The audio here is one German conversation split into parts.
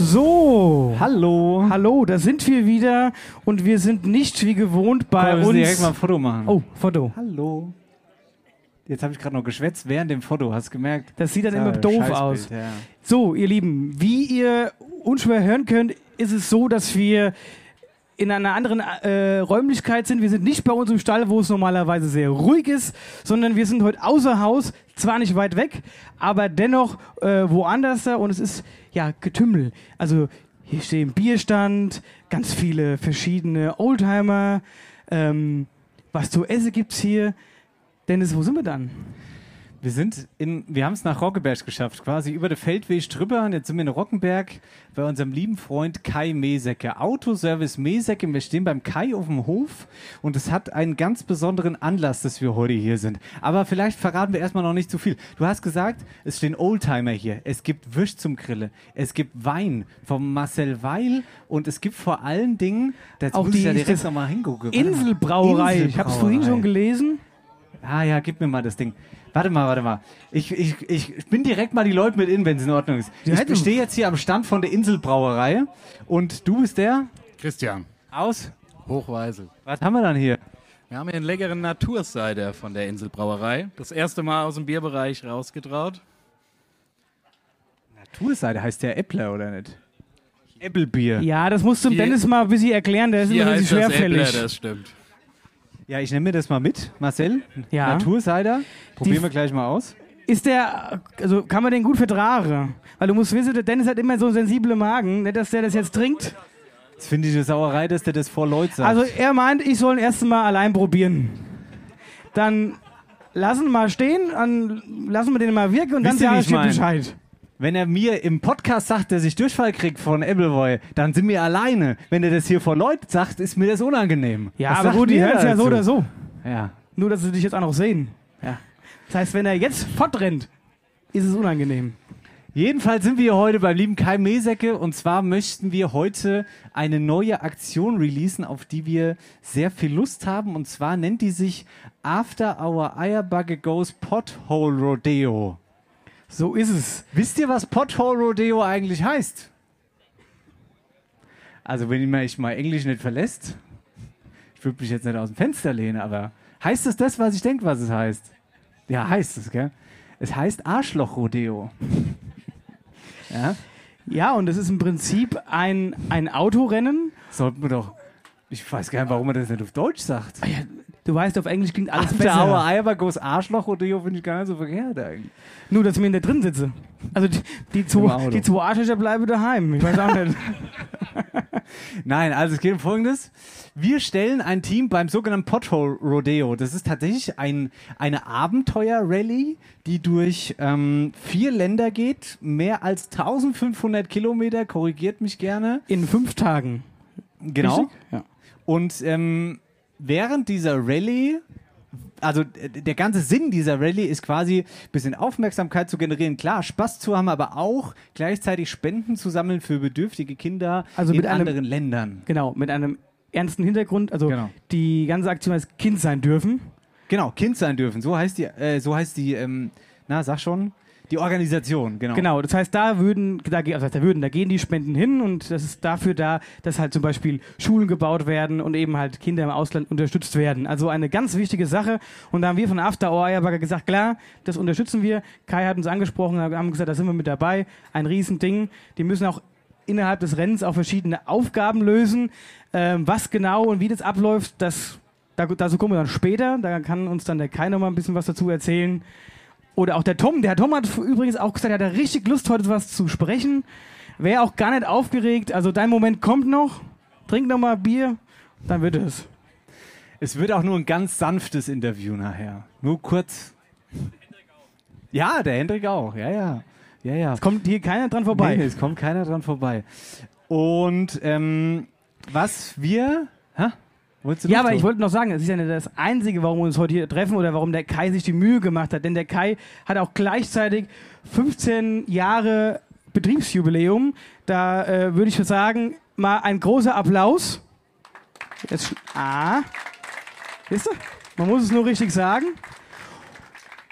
So. Hallo. Hallo, da sind wir wieder und wir sind nicht wie gewohnt bei Komm, wir uns. direkt mal ein Foto machen. oh, Foto. Hallo. Jetzt habe ich gerade noch geschwätzt während dem Foto, hast du gemerkt? Das sieht dann Ja, immer doof aus. Ja. So, ihr Lieben, wie ihr unschwer hören könnt, ist es so, dass wir in einer anderen äh, Räumlichkeit sind. Wir sind nicht bei uns im Stall, wo es normalerweise sehr ruhig ist, sondern wir sind heute außer Haus, zwar nicht weit weg, aber dennoch äh, woanders da und es ist ja Getümmel. Also hier steht ein Bierstand, ganz viele verschiedene Oldtimer. Ähm, was zu essen gibt's hier? Dennis, wo sind wir dann? Wir sind in, wir haben es nach Roggeberg geschafft, quasi über den Feldweg drüber. Und jetzt sind wir in Rockenberg bei unserem lieben Freund Kai Mesecke. Autoservice Mesecke. Wir stehen beim Kai auf dem Hof und es hat einen ganz besonderen Anlass, dass wir heute hier sind. Aber vielleicht verraten wir erstmal noch nicht zu viel. Du hast gesagt, es stehen Oldtimer hier. Es gibt Würst zum Grille. Es gibt Wein vom Marcel Weil und es gibt vor allen Dingen, da Auch die- ja direkt nochmal hingucken. Mal. Inselbrauerei. Ich habe es vorhin schon Inselbrauerei. gelesen. Ah ja, gib mir mal das Ding. Warte mal, warte mal. Ich, ich, ich bin direkt mal die Leute mit in, wenn es in Ordnung ist. Ich stehe jetzt hier am Stand von der Inselbrauerei und du bist der Christian, aus. Hochweisel. Was haben wir dann hier? Wir haben hier einen leckeren Naturcider von der Inselbrauerei. Das erste Mal aus dem Bierbereich rausgetraut. Naturseite heißt der Äppler oder nicht? Äppelbier. Ja. Ja, das musst du dem Dennis mal ein bisschen erklären, der ist Hier immer bisschen das schwerfällig. Äppler, das stimmt. Ich nehme mir das mal mit, Marcel. Ja. Naturcider. Probieren wir gleich mal aus. Ist der, also kann man den gut vertragen? Weil du musst wissen, der Dennis hat immer so einen sensiblen Magen, nicht, dass der das jetzt trinkt. Das finde ich eine Sauerei, dass der das vor Leute sagt. Also er meint, ich soll ihn erst mal allein probieren. Dann lassen wir mal stehen, dann lassen wir den mal wirken und Wisst dann sage ich dir? Bescheid. Wenn er mir im Podcast sagt, dass ich Durchfall krieg von Appleboy, dann sind wir alleine. Wenn er das hier vor Leuten sagt, ist mir das unangenehm. Ja, Was aber sagt gut, die ihr hören es ja so oder so. Ja. Nur, dass sie dich jetzt auch noch sehen. Ja. Das heißt, wenn er jetzt fortrennt, ist es unangenehm. Jedenfalls sind wir heute beim lieben Kai Mesecke und zwar möchten wir heute eine neue Aktion releasen, auf die wir sehr viel Lust haben und zwar nennt die sich After Our Eierbugge Goes Pothole Rodeo. So ist es. Wisst ihr, was Pothole Rodeo eigentlich heißt? Also wenn ich mal Englisch nicht verlässt, ich würde mich jetzt nicht aus dem Fenster lehnen, aber heißt es das, was ich denke, was es heißt? Ja, heißt es, gell? Es heißt Arschloch-Rodeo. ja? Ja, und es ist im Prinzip ein, ein Autorennen. Sollten wir doch. Ich weiß gar nicht, warum man das nicht auf Deutsch sagt. Ja, du weißt, auf Englisch klingt alles After besser. Eierbagos Arschloch-Rodeo finde ich gar nicht so verkehrt eigentlich. Nur, dass ich mir nicht drin sitze. Also die, zwei, die zwei Arschlöcher bleiben daheim. Ich weiß auch nicht. Nein, also es geht um Folgendes. Wir stellen ein Team beim sogenannten Pothole Rodeo. Das ist tatsächlich ein, eine Abenteuer-Rallye, die durch ähm, vier Länder geht. Mehr als 1500 Kilometer, korrigiert mich gerne. In fünf Tagen. Genau. Richtig? Ja. Und ähm, während dieser Rallye, also äh, der ganze Sinn dieser Rallye ist quasi ein bisschen Aufmerksamkeit zu generieren, klar, Spaß zu haben, aber auch gleichzeitig Spenden zu sammeln für bedürftige Kinder Also in mit einem- anderen Ländern. Genau, mit einem ernsten Hintergrund. Also Genau. die ganze Aktion heißt Kind sein dürfen. Genau, Kind sein dürfen. So heißt die, äh, so heißt die, ähm, na, sag schon. Die Organisation, genau. Genau, das heißt, da würden, da, also da würden, da gehen die Spenden hin und das ist dafür da, dass halt zum Beispiel Schulen gebaut werden und eben halt Kinder im Ausland unterstützt werden. Also eine ganz wichtige Sache. Und da haben wir von After Hour Eierberger gesagt, klar, das unterstützen wir. Kai hat uns angesprochen, wir haben gesagt, da sind wir mit dabei. Ein Riesending. Die müssen auch innerhalb des Rennens auch verschiedene Aufgaben lösen. Ähm, was genau und wie das abläuft, das, da, dazu kommen wir dann später. Da kann uns dann der Kai noch mal ein bisschen was dazu erzählen. Oder auch der Tom. Der Tom hat übrigens auch gesagt, er hat richtig Lust, heute was zu sprechen. Wäre auch gar nicht aufgeregt. Also dein Moment kommt noch. Trink noch mal Bier, dann wird es. Es wird auch nur ein ganz sanftes Interview nachher. Nur kurz. Ja, der Hendrik auch. Ja, ja. Ja, ja. Es kommt hier keiner dran vorbei. Nee, es kommt keiner dran vorbei. Und ähm, was wir. Hä? Ja, aber so? ich wollte noch sagen, es ist ja nicht das Einzige, warum wir uns heute hier treffen oder warum der Kai sich die Mühe gemacht hat. Denn der Kai hat auch gleichzeitig 15 Jahre Betriebsjubiläum. Da äh, würde ich sagen, mal ein großer Applaus. Jetzt, ah, wisst ihr? Man muss es nur richtig sagen.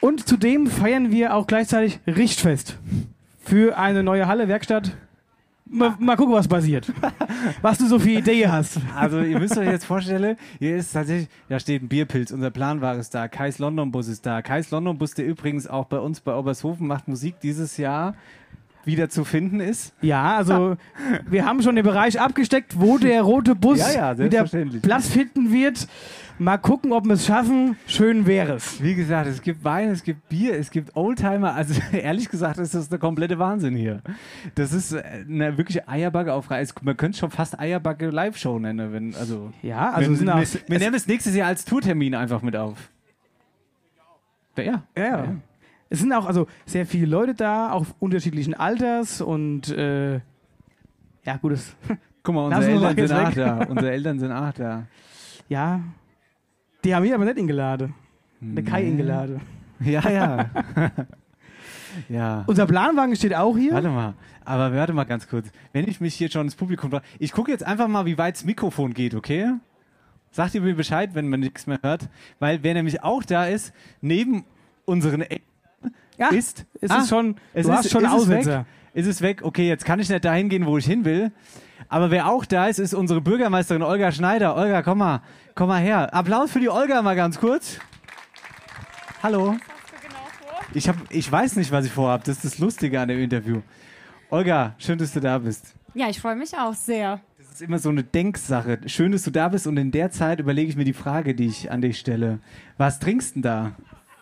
Und zudem feiern wir auch gleichzeitig Richtfest für eine neue Halle, Werkstatt. Mal, mal gucken, was passiert. Was du so für Idee hast. Also ihr müsst euch jetzt vorstellen, hier ist tatsächlich, da steht ein Bierpilz, unser Planware ist da, Kais London Bus ist da. Kais London Bus, der übrigens auch bei uns bei Obershofen macht Musik dieses Jahr wieder zu finden ist. Ja, also wir haben schon den Bereich abgesteckt, wo der rote Bus Ja, ja, wieder. Platz finden wird. Mal gucken, ob wir es schaffen. Schön wäre es. Wie gesagt, es gibt Wein, es gibt Bier, es gibt Oldtimer. Also ehrlich gesagt, ist das der komplette Wahnsinn hier. Das ist äh, eine wirkliche Eierbacke auf Reis. Man könnte es schon fast Eierbacke Live-Show nennen. Wenn, also Ja, also wir, sind auch, wir, wir nehmen es nächstes Jahr als Tourtermin einfach mit auf. Ja, ja. ja. Es sind auch also sehr viele Leute da, auch unterschiedlichen Alters und äh, ja, gut, das, Guck mal, unsere wir Eltern sind auch da. Unsere Eltern sind auch da. ja, die haben mich aber nicht eingeladen. Der Kai eingeladen. Ja, ja. ja. Unser Planwagen steht auch hier. Warte mal, aber warte mal ganz kurz. Wenn ich mich hier schon ins Publikum frage, ich gucke jetzt einfach mal, wie weit das Mikrofon geht, okay? Sagt ihr mir Bescheid, wenn man nichts mehr hört? Weil wer nämlich auch da ist, neben unseren Eltern Ja, ist. es Ah, ist schon, es ist, schon ist es weg? Aussetzer. Ist es weg? Okay, jetzt kann ich nicht dahin gehen, wo ich hin will. Aber wer auch da ist, ist unsere Bürgermeisterin Olga Schneider. Olga, komm mal, komm mal her. Applaus für die Olga mal ganz kurz. Hallo. Ich, hab, ich weiß nicht, was ich vorhab. Das ist das Lustige an dem Interview. Olga, schön, dass du da bist. Ja, ich freue mich auch sehr. Das ist immer so eine Denksache. Schön, dass du da bist und in der Zeit überlege ich mir die Frage, die ich an dich stelle. Was trinkst du denn da?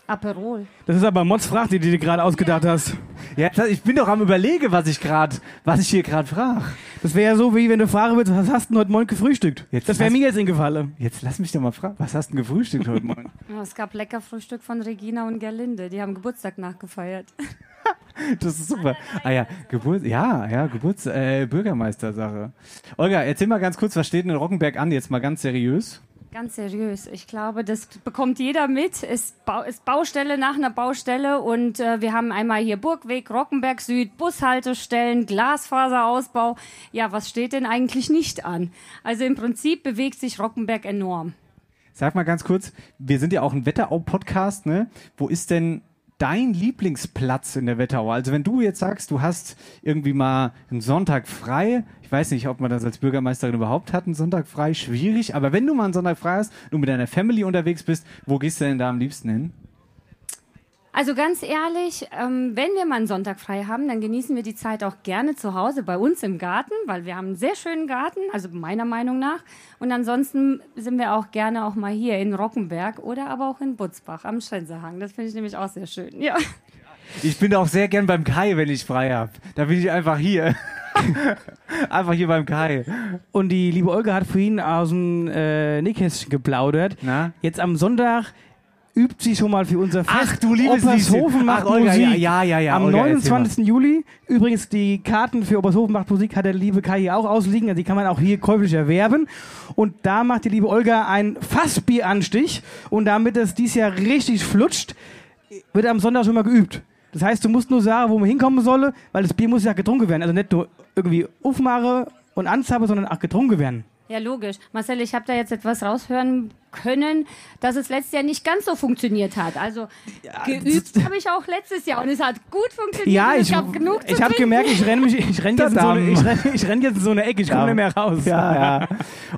Aperol. Das ist aber Mods Frage, die du dir gerade ausgedacht hast. Ja, ich bin doch am überlege, was ich gerade, was ich hier gerade frage. Das wäre ja so, wie wenn du fragen würdest, was hast du denn heute Morgen gefrühstückt? Jetzt das wäre mir jetzt eingefallen. Jetzt lass mich doch mal fragen, was hast du denn gefrühstückt heute Morgen? Ja, es gab lecker Frühstück von Regina und Gerlinde. Die haben Geburtstag nachgefeiert. Das ist super. Ah ja, Geburt, ja, ja, Geburts, äh, Bürgermeistersache. Olga, erzähl mal ganz kurz, was steht denn in Rockenberg an? Jetzt mal ganz seriös. Ganz seriös. Ich glaube, das bekommt jeder mit. Es ist Baustelle nach einer Baustelle und äh, wir haben einmal hier Burgweg, Rockenberg Süd, Bushaltestellen, Glasfaserausbau. Ja, was steht denn eigentlich nicht an? Also im Prinzip bewegt sich Rockenberg enorm. Sag mal ganz kurz, wir sind ja auch ein Wetterau-Podcast, ne? Wo ist denn dein Lieblingsplatz in der Wetterau? Also wenn du jetzt sagst, du hast irgendwie mal einen Sonntag frei, ich weiß nicht, ob man das als Bürgermeisterin überhaupt hat, einen Sonntag frei, schwierig, aber wenn du mal einen Sonntag frei hast, du mit deiner Family unterwegs bist, wo gehst du denn da am liebsten hin? Also ganz ehrlich, ähm, wenn wir mal einen Sonntag frei haben, dann genießen wir die Zeit auch gerne zu Hause bei uns im Garten, weil wir haben einen sehr schönen Garten, also meiner Meinung nach. Und ansonsten sind wir auch gerne auch mal hier in Rockenberg oder aber auch in Butzbach am Schenserhang. Das finde ich nämlich auch sehr schön. Ja. Ich bin auch sehr gern beim Kai, wenn ich frei habe. Da bin ich einfach hier. einfach hier beim Kai. Und die liebe Olga hat vorhin aus dem äh, Nähkästchen geplaudert. Na? Jetzt am Sonntag übt sie schon mal für unser Fest. Ach, du liebes Obershofen macht Ach, Olga, Musik. ja, ja, ja, ja, Am Olga, erzähl 29. Juli. Übrigens, die Karten für Obershofen macht Musik hat der liebe Kai hier auch ausliegen. Also die kann man auch hier käuflich erwerben. Und da macht die liebe Olga einen Fassbieranstich. Und damit es dieses Jahr richtig flutscht, wird am Sonntag schon mal geübt. Das heißt, du musst nur sagen, wo man hinkommen solle, weil das Bier muss ja getrunken werden. Also nicht nur irgendwie aufmache und anzappe, sondern auch getrunken werden. Ja, logisch. Marcel, ich habe da jetzt etwas raushören können, dass es letztes Jahr nicht ganz so funktioniert hat. Also geübt habe ich auch letztes Jahr und es hat gut funktioniert. Ja, ich, es gab genug zu ich habe gemerkt, ich renne mich, ich renn jetzt, in so eine- ich renn, ich renn jetzt in so eine Ecke, ich komme nicht mehr raus. Ja, ja.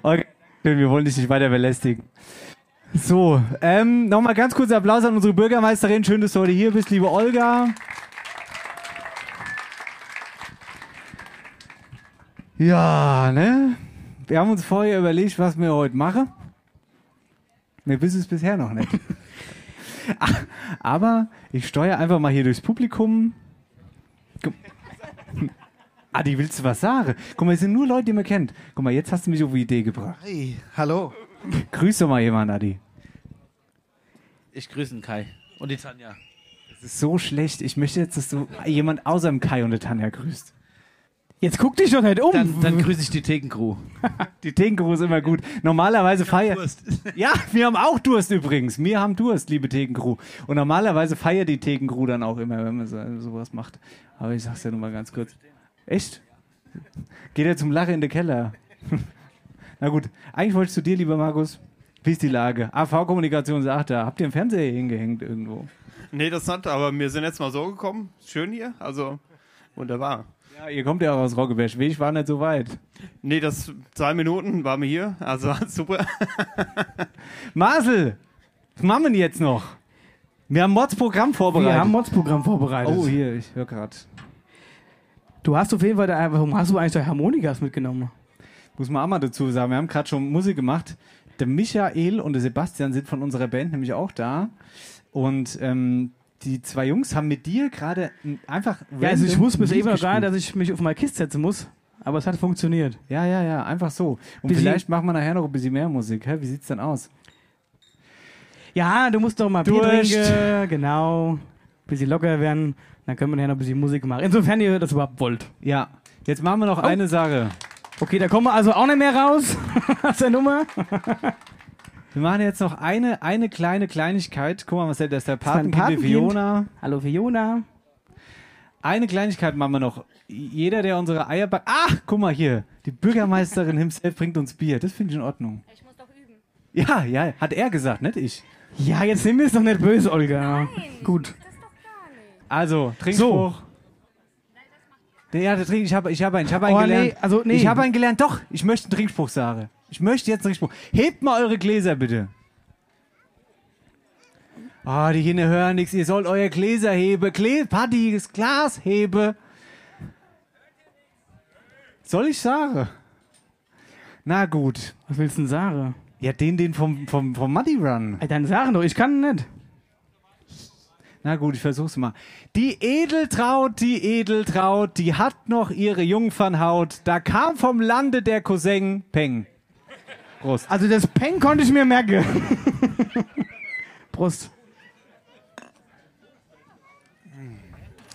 Okay, wir wollen dich nicht weiter belästigen. So, ähm, nochmal ganz kurz Applaus an unsere Bürgermeisterin. Schön, dass du heute hier bist, liebe Olga. Ja, ne? Wir haben uns vorher überlegt, was wir heute machen. Wir wissen es bisher noch nicht. Aber ich steuere einfach mal hier durchs Publikum. Adi, willst du was sagen? Guck mal, es sind nur Leute, die man kennt. Guck mal, jetzt hast du mich auf die Idee gebracht. Hey, hallo. Grüß doch mal jemanden, Adi. Ich grüße den Kai und die Tanja. Das ist so schlecht. Ich möchte jetzt, dass du jemand außer dem Kai und der Tanja grüßt. Jetzt guck dich doch nicht um. Dann, dann grüße ich die Thekencrew. Die Thekencrew ist immer gut. Normalerweise feiert. Ja, wir haben auch Durst übrigens. Wir haben Durst, liebe Thekencrew. Und normalerweise feiert die Thekencrew dann auch immer, wenn man so, sowas macht. Aber ich sag's ja nur mal ganz kurz. Echt? Geht er zum Lachen in den Keller? Na gut, eigentlich wollte ich zu dir, lieber Markus. Wie ist die Lage? AV-Kommunikation sagt da. Habt ihr einen Fernseher hingehängt irgendwo? Nee, das nicht, aber wir sind jetzt mal so gekommen. Schön hier, also wunderbar. Ja, ihr kommt ja auch aus Roggeberg. Ich war nicht so weit. Nee, das zwei Minuten waren wir hier, also super. Marcel, was machen wir jetzt noch? Wir haben Mods-Programm vorbereitet. Wir haben ein Mods-Programm vorbereitet. oh, hier, ich höre gerade. Du hast auf jeden Fall, da, warum hast du eigentlich da Harmonikas mitgenommen? Muss man auch mal dazu sagen, wir haben gerade schon Musik gemacht. Der Michael und der Sebastian sind von unserer Band nämlich auch da. Und ähm, die zwei Jungs haben mit dir gerade einfach. Ja, also ich bis Lied eben noch gespielt. dass ich mich auf meine Kiste setzen muss. Aber es hat funktioniert. Ja, ja, ja, einfach so. Und Bisschen- vielleicht machen wir nachher noch ein bisschen mehr Musik. Hä? Wie sieht's denn aus? Ja, du musst doch mal Bier Durst. trinken. Genau. Bisschen locker werden. Dann können wir nachher noch ein bisschen Musik machen. Insofern ihr das überhaupt wollt. Ja, jetzt machen wir noch Oh. eine Sache. Okay, da kommen wir also auch nicht mehr raus aus der Nummer. Wir machen jetzt noch eine, eine kleine Kleinigkeit. Guck mal, was der, das ist der Patenkind Patenkind. Fiona. Hallo Fiona. Eine Kleinigkeit machen wir noch. Jeder, der unsere Eier backt. Ach, guck mal hier. Die Bürgermeisterin himself bringt uns Bier. Das finde ich in Ordnung. Ich muss doch üben. Ja, ja, hat er gesagt, nicht ich. Ja, jetzt nimm mir es doch nicht böse, Olga. Gut. Also, Trinkspruch. Der, ja, der Trink, ich habe ich hab einen, ich habe einen Oh, gelernt. nee, also, nee. Ich habe einen gelernt. Doch, ich möchte einen Trinkspruch sagen. Ich möchte jetzt einen Trinkspruch. Hebt mal eure Gläser bitte. Ah, die Kinder hören nichts. Ihr sollt euer Gläser heben. Glä Paddy, das Glas hebe. Soll ich sagen? Na gut. Was willst du denn sagen? Ja, den, den vom, vom, vom Muddy Run. Ey, Dann sagen doch, ich kann nicht. Na gut, ich versuch's mal. Die Edeltraut, die Edeltraut, die hat noch ihre Jungfernhaut. Da kam vom Lande der Cousin Peng. Prost. Also das Peng konnte ich mir merken. Prost.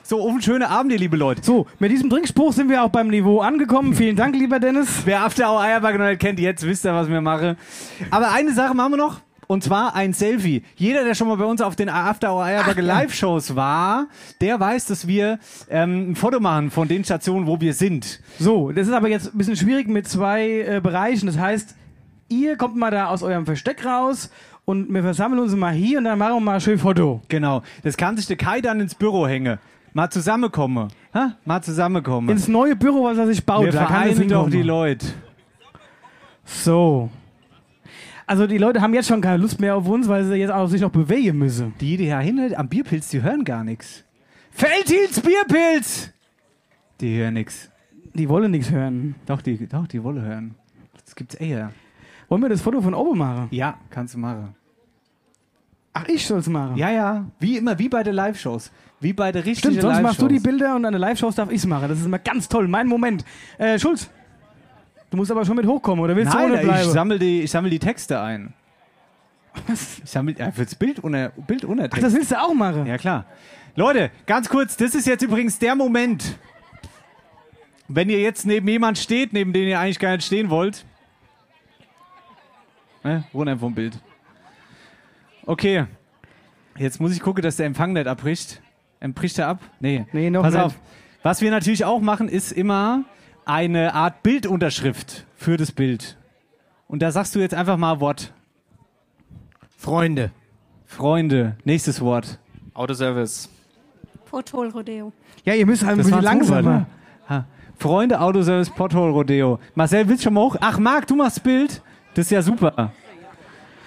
So, auf einen schönen Abend, ihr liebe Leute. So, mit diesem Trinkspruch sind wir auch beim Niveau angekommen. Vielen Dank, lieber Dennis. Wer After Hour Eierbacke noch nicht kennt, jetzt wisst ihr, was wir machen. Aber eine Sache machen wir noch. Und zwar ein Selfie. Jeder, der schon mal bei uns auf den After Hour Eierbacke Live-Shows war, der weiß, dass wir ähm, ein Foto machen von den Stationen, wo wir sind. So, das ist aber jetzt ein bisschen schwierig mit zwei äh, Bereichen. Das heißt, ihr kommt mal da aus eurem Versteck raus und wir versammeln uns mal hier und dann machen wir mal ein schön Foto. Genau. Das kann sich der Kai dann ins Büro hängen. Mal zusammenkommen. Ha? Mal zusammenkommen. Ins neue Büro, was er sich baut. wir da vereinen doch die Leute. So. Also die Leute haben jetzt schon keine Lust mehr auf uns, weil sie jetzt auch sich noch bewegen müssen. Die, die da hinten am Bierpilz, die hören gar nichts. Feldhils Bierpilz! Die hören nichts. Die wollen nichts hören. Doch, die, doch, die wollen hören. Das gibt's eher. Wollen wir das Foto von oben machen? Ja, kannst du machen. Ach, ich soll's machen. Ja, ja. Wie immer, wie bei den Live-Shows. Wie bei der richtigen Stimmt, sonst machst du die Bilder und an der Live-Shows darf ich's machen. Das ist immer ganz toll. Mein Moment. Äh, Schulz, du musst aber schon mit hochkommen, oder willst du ohne Nein, bleiben? ich sammle die, ich sammel die Texte ein. Ich sammle ja, fürs Bild unter, Bild Ach, Text. das willst du auch machen? Ja, klar. Leute, ganz kurz, das ist jetzt übrigens der Moment. Wenn ihr jetzt neben jemand steht, neben dem ihr eigentlich gar nicht stehen wollt. Ne, runter vom Bild. Okay. Jetzt muss ich gucken, dass der Empfang nicht abbricht. Bricht er ab? Nee. Nee, noch Pass nicht. auf. Was wir natürlich auch machen, ist immer eine Art Bildunterschrift für das Bild. Und da sagst du jetzt einfach mal Wort. Freunde. Freunde. Nächstes Wort. Autoservice. Portol-Rodeo. Ja, ihr müsst halt ein bisschen langsamer. Freunde, Autoservice, Pothole Rodeo. Marcel, willst du schon mal hoch? Ach, Marc, du machst Bild. Das ist ja super.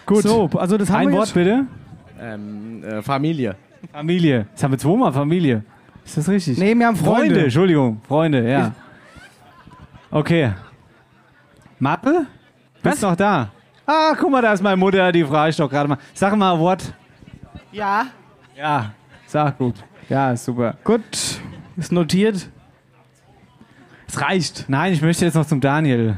Gut. So, also das haben Ein wir Wort jetzt. bitte. Ähm, äh, Familie. Familie. Das haben wir zweimal Familie. Ist das richtig? Nee, wir haben Freunde. Freunde. Entschuldigung. Freunde, ja. Okay. Mappe? Bist noch da? Ah, guck mal, da ist meine Mutter, die frage ich doch gerade mal. Sag mal ein Wort. Ja. Ja, sag gut. Ja, ist super. Gut, ist notiert. Es reicht. Nein, ich möchte jetzt noch zum Daniel.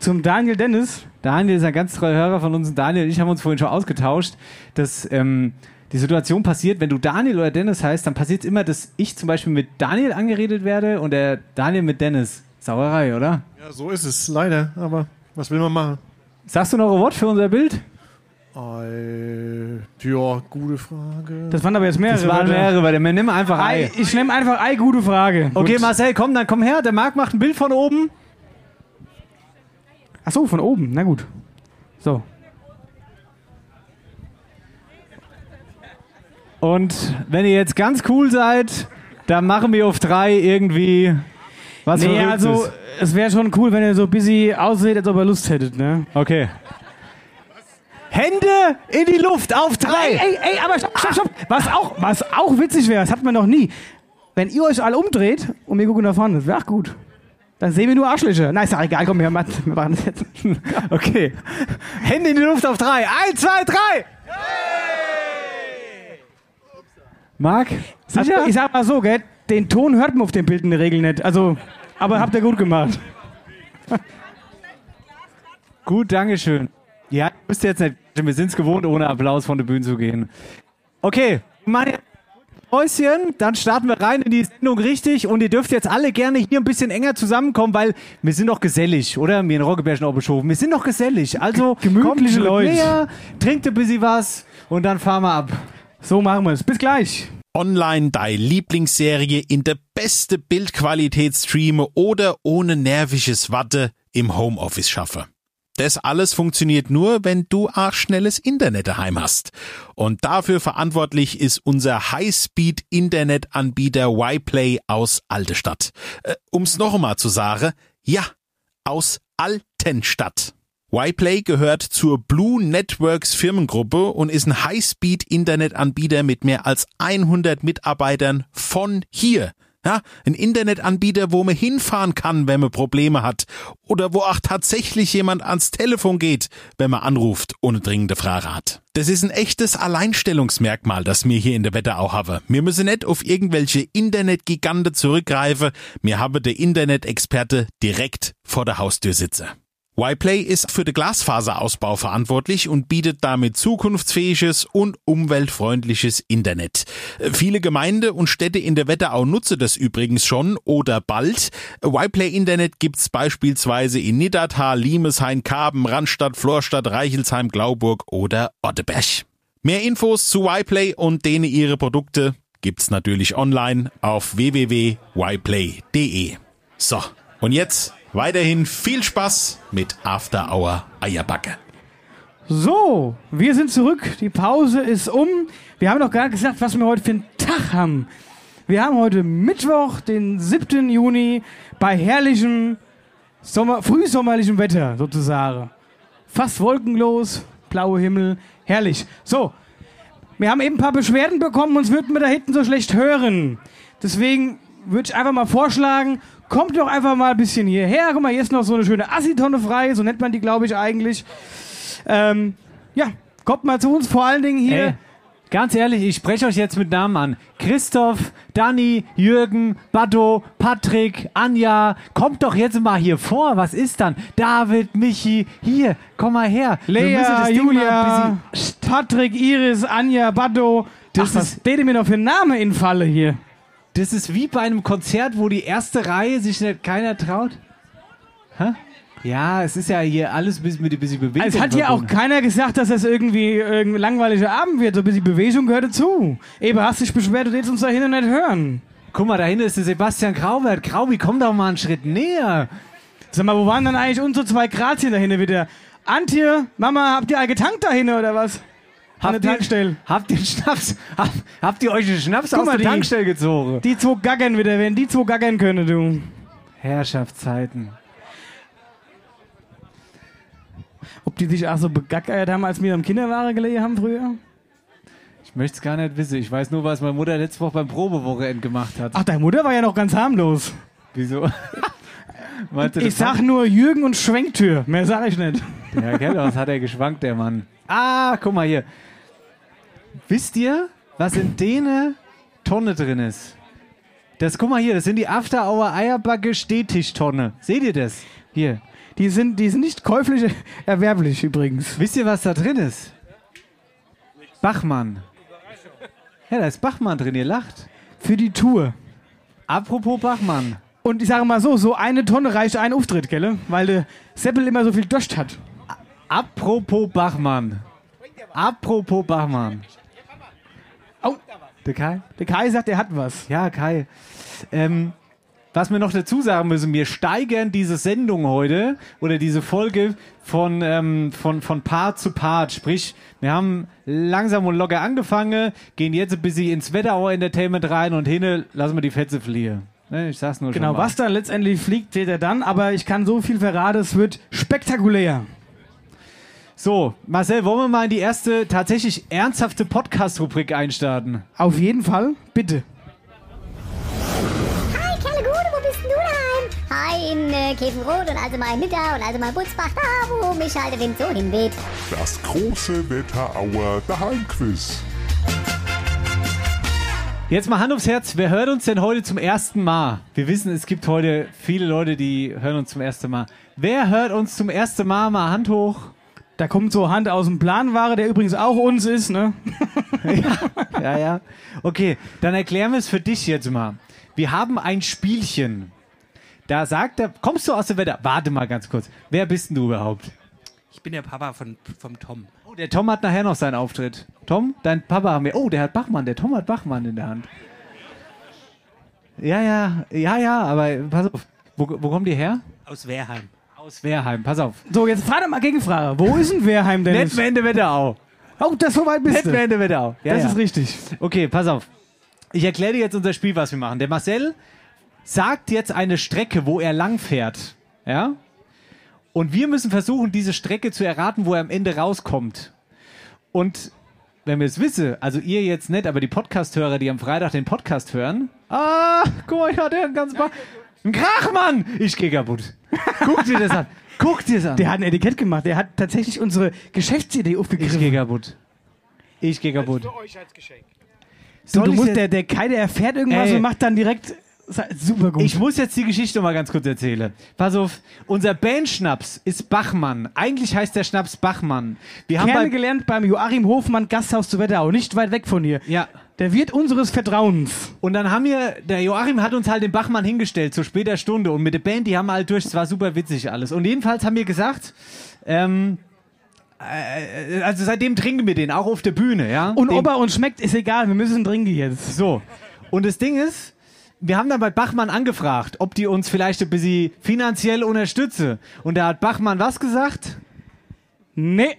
Zum Daniel Dennis. Daniel ist ein ganz treuer Hörer von uns. Und Daniel und ich haben uns vorhin schon ausgetauscht, dass ähm, die Situation passiert, wenn du Daniel oder Dennis heißt, dann passiert es immer, dass ich zum Beispiel mit Daniel angeredet werde und der Daniel mit Dennis. Sauerei, oder? Ja, so ist es, leider. Aber was will man machen? Sagst du noch ein Wort für unser Bild? Äh, ja, gute Frage. Das waren aber jetzt mehrere. Das waren mehrere, weil wir nehmen einfach Ei, Ei. ich nehme einfach Ei, gute Frage. Okay, Gut. Marcel, komm, dann komm her. Der Marc macht ein Bild von oben. Ach so, von oben. Na gut. So. Und wenn ihr jetzt ganz cool seid, dann machen wir auf drei irgendwie was nee, Verrücktes. also es wäre schon cool, wenn ihr so busy aussieht, als ob ihr Lust hättet, ne? Okay. Hände in die Luft auf drei. Ey, ey, ey, aber stopp, stopp, stopp. Was auch, was auch witzig wäre, das hat man noch nie. Wenn ihr euch alle umdreht und wir gucken nach vorne, das wäre auch gut. Dann sehen wir nur Arschlöcher. Na, ist ja egal, komm, wir machen wir machen das jetzt. Okay. Hände in die Luft auf drei. Eins, zwei, drei. Marc, Also, ich sag mal so, gell, den Ton hört man auf dem Bild in der Regel nicht. Also, aber habt ihr gut gemacht. Gut, Dankeschön. Ja, ihr müsst jetzt nicht. Wir sind es gewohnt, ohne Applaus von der Bühne zu gehen. Okay, meine Häuschen, dann starten wir rein in die Sendung richtig und ihr dürft jetzt alle gerne hier ein bisschen enger zusammenkommen, weil wir sind doch gesellig, oder? Mir in Roggebärchen auch beschoben. Wir sind doch gesellig. Also Gemütliche Leute. näher, trinkt ein bisschen was und dann fahren wir ab. So machen wir es. Bis gleich. online deine Lieblingsserie in der beste Bildqualität streame oder ohne nerviges Watte im Homeoffice schaffe. Das alles funktioniert nur, wenn du auch schnelles Internet daheim hast. Und dafür verantwortlich ist unser High-Speed-Internetanbieter Yplay aus Altestadt. Äh, um's noch einmal zu sagen, ja, aus Altenstadt. Yplay gehört zur Blue Networks Firmengruppe und ist ein High-Speed-Internetanbieter mit mehr als 100 Mitarbeitern von hier. Ja, ein Internetanbieter, wo man hinfahren kann, wenn man Probleme hat. Oder wo auch tatsächlich jemand ans Telefon geht, wenn man anruft eine dringende Frage hat. Das ist ein echtes Alleinstellungsmerkmal, das mir hier in der Wetterau habe. Wir müssen nicht auf irgendwelche Internetgigante zurückgreifen. Wir haben der Internet-Experte direkt vor der Haustür sitzen. Yplay ist für den Glasfaserausbau verantwortlich und bietet damit zukunftsfähiges und umweltfreundliches Internet. Äh, Viele Gemeinde und Städte in der Wetterau nutzen das übrigens schon oder bald. Yplay Internet gibt's beispielsweise in Niddertal, Limeshain, Karben, Randstadt, Florstadt, Reichelsheim, Glauburg oder Otteberg. Mehr Infos zu Yplay und denen ihre Produkte gibt's natürlich online auf www.yplay.de. So, und jetzt weiterhin viel Spaß mit After Hour Eierbacke. So, wir sind zurück. Die Pause ist um. Wir haben noch gar nicht gesagt, was wir heute für einen Tag haben. Wir haben heute Mittwoch, den 7. Juni, bei herrlichem Sommer, frühsommerlichem Wetter sozusagen. Fast wolkenlos, blauer Himmel, herrlich. So, wir haben eben ein paar Beschwerden bekommen, uns würden wir da hinten so schlecht hören. Deswegen würde ich einfach mal vorschlagen, kommt doch einfach mal ein bisschen hierher. Guck mal, hier ist noch so eine schöne Assi-Tonne frei, so nennt man die, glaube ich, eigentlich. Ähm, ja, kommt mal zu uns, vor allen Dingen hier. Ey, ganz ehrlich, ich spreche euch jetzt mit Namen an. Christoph, Danny, Jürgen, Baddo, Patrick, Anja. Kommt doch jetzt mal hier vor. Was ist dann? David, Michi, hier, komm mal her. Lea, Julia, Patrick, Iris, Anja, Baddo. Das Ach, was ist- steht mir noch für Namen in Falle hier? Das ist wie bei einem Konzert, wo die erste Reihe sich nicht keiner traut. Hä? Ja, es ist ja hier alles bis mit ein bisschen Bewegung. Also es hat hier auch keiner gesagt, dass das irgendwie irgendein langweiliger Abend wird. So ein bisschen Bewegung gehört dazu. Eben hast dich beschwert, du willst uns da hinten nicht hören. Guck mal, da hinten ist der Sebastian Graubert. Graubi, komm doch mal einen Schritt näher. Sag mal, wo waren dann eigentlich unsere zwei Grazien da hinten wieder? Antje, Mama, habt ihr all getankt dahin oder was? An der ihr- Tankstelle. Habt ihr Schnaps? Hab, habt ihr euch einen Schnaps Guck aus der die- Tankstelle gezogen? Die zwei gaggern wieder, wenn die zwei gaggern können, du. Herrschaftszeiten. Ob die sich auch so begackert haben, als wir am Kinderware gelegen haben früher? Ich möchte es gar nicht wissen. Ich weiß nur, was meine Mutter letzte Woche beim Probewochenende gemacht hat. Ach, deine Mutter war ja noch ganz harmlos. Wieso? Ich sag nur Jürgen und Schwenktür. Mehr sag ich nicht. Ja, gell, was hat er geschwankt, der Mann? Ah, guck mal hier. Wisst ihr, was in dene Tonne drin ist? Das, guck mal hier, das sind die After Hour Eierbacke Stehtischtonne. Seht ihr das? Hier. Die sind, die sind nicht käuflich erwerblich übrigens. Wisst ihr, was da drin ist? Bachmann. Ja, da ist Bachmann drin, ihr lacht. Für die Tour. Apropos Bachmann. Und ich sage mal so, so eine Tonne reicht ein Auftritt, gell? Weil der Seppel immer so viel Durst hat. Apropos Bachmann. Apropos Bachmann. Oh. Der Kai? Der Kai sagt, er hat was. Ja, Kai. Ähm, was wir noch dazu sagen müssen, wir steigern diese Sendung heute oder diese Folge von, ähm, von, von Part zu Part. Sprich, wir haben langsam und locker angefangen, gehen jetzt ein bisschen ins Wetterauer Entertainment rein und hinne lassen wir die Fetze fliehen. Ne, ich sag's nur Genau, schon mal. was dann letztendlich fliegt, seht ihr dann. Aber ich kann so viel verraten, es wird spektakulär. So, Marcel, wollen wir mal in die erste tatsächlich ernsthafte Podcast-Rubrik einstarten? Auf jeden Fall, bitte. Hi, Kerle Gude, wo bist denn du daheim? Hi, in äh, Käfenrot und also mein Nitter und also mein Butzbach, da wo mich halt der Wind so hinweht. Das große Wetterauer Daheimquiz. Jetzt mal Hand aufs Herz, wer hört uns denn heute zum ersten Mal? Wir wissen, es gibt heute viele Leute, die hören uns zum ersten Mal. Wer hört uns zum ersten Mal? Mal Hand hoch. Da kommt so Hand aus dem Planware, der übrigens auch uns ist, ne? Ja, ja. Okay, dann erklären wir es für dich jetzt mal. Wir haben ein Spielchen. Da sagt er, kommst du aus dem Wetter? Warte mal ganz kurz. Wer bist denn du überhaupt? Ich bin der Papa von, vom Tom. Oh, der Tom hat nachher noch seinen Auftritt. Tom, dein Papa haben wir. Oh, der hat Bachmann. Der Tom hat Bachmann in der Hand. Ja, ja, ja, ja, aber pass auf. Wo, wo kommt ihr her? Aus Wehrheim. Aus Wehrheim, pass auf. So, jetzt frage mal Gegenfrage. Wo ist denn Wehrheim denn? Nicht Wende Wetterau. Oh, das so weit bist du. Wende Wetterau. Ja, das ja. ist richtig. Okay, pass auf. Ich erkläre dir jetzt unser Spiel, was wir machen. Der Marcel sagt jetzt eine Strecke, wo er lang fährt. Ja? Und wir müssen versuchen, diese Strecke zu erraten, wo er am Ende rauskommt. Und wenn wir es wissen, also ihr jetzt nicht, aber die Podcast-Hörer, die am Freitag den Podcast hören. Ah, guck mal, ich hatte einen ganz ba Ein Krachmann! Ich gehe kaputt. Guck dir das an. Guck dir das an. Der hat ein Etikett gemacht. Der hat tatsächlich unsere Geschäftsidee ich aufgegriffen. gehe kaputt. Ich gehe kaputt. Du, Soll du ich musst, der, der Kai, der erfährt irgendwas Ey. und macht dann direkt super gut. Ich muss jetzt die Geschichte mal ganz kurz erzählen. Pass auf, unser Bandschnaps ist Bachmann. Eigentlich heißt der Schnaps Bachmann. Wir haben bei, kennengelernt beim Joachim Hofmann Gasthaus zu Wetterau, nicht weit weg von hier. ja. Der Wirt unseres Vertrauens. Und dann haben wir, der Joachim hat uns halt den Bachmann hingestellt zu später Stunde und mit der Band, die haben wir halt durch, es war super witzig alles. Und jedenfalls haben wir gesagt, ähm, äh, also seitdem trinken wir den, auch auf der Bühne, ja. Und den, ob er uns schmeckt, ist egal, wir müssen trinken jetzt. So. Und das Ding ist, wir haben dann bei Bachmann angefragt, ob die uns vielleicht ein bisschen finanziell unterstütze. Und da hat Bachmann was gesagt? Nee.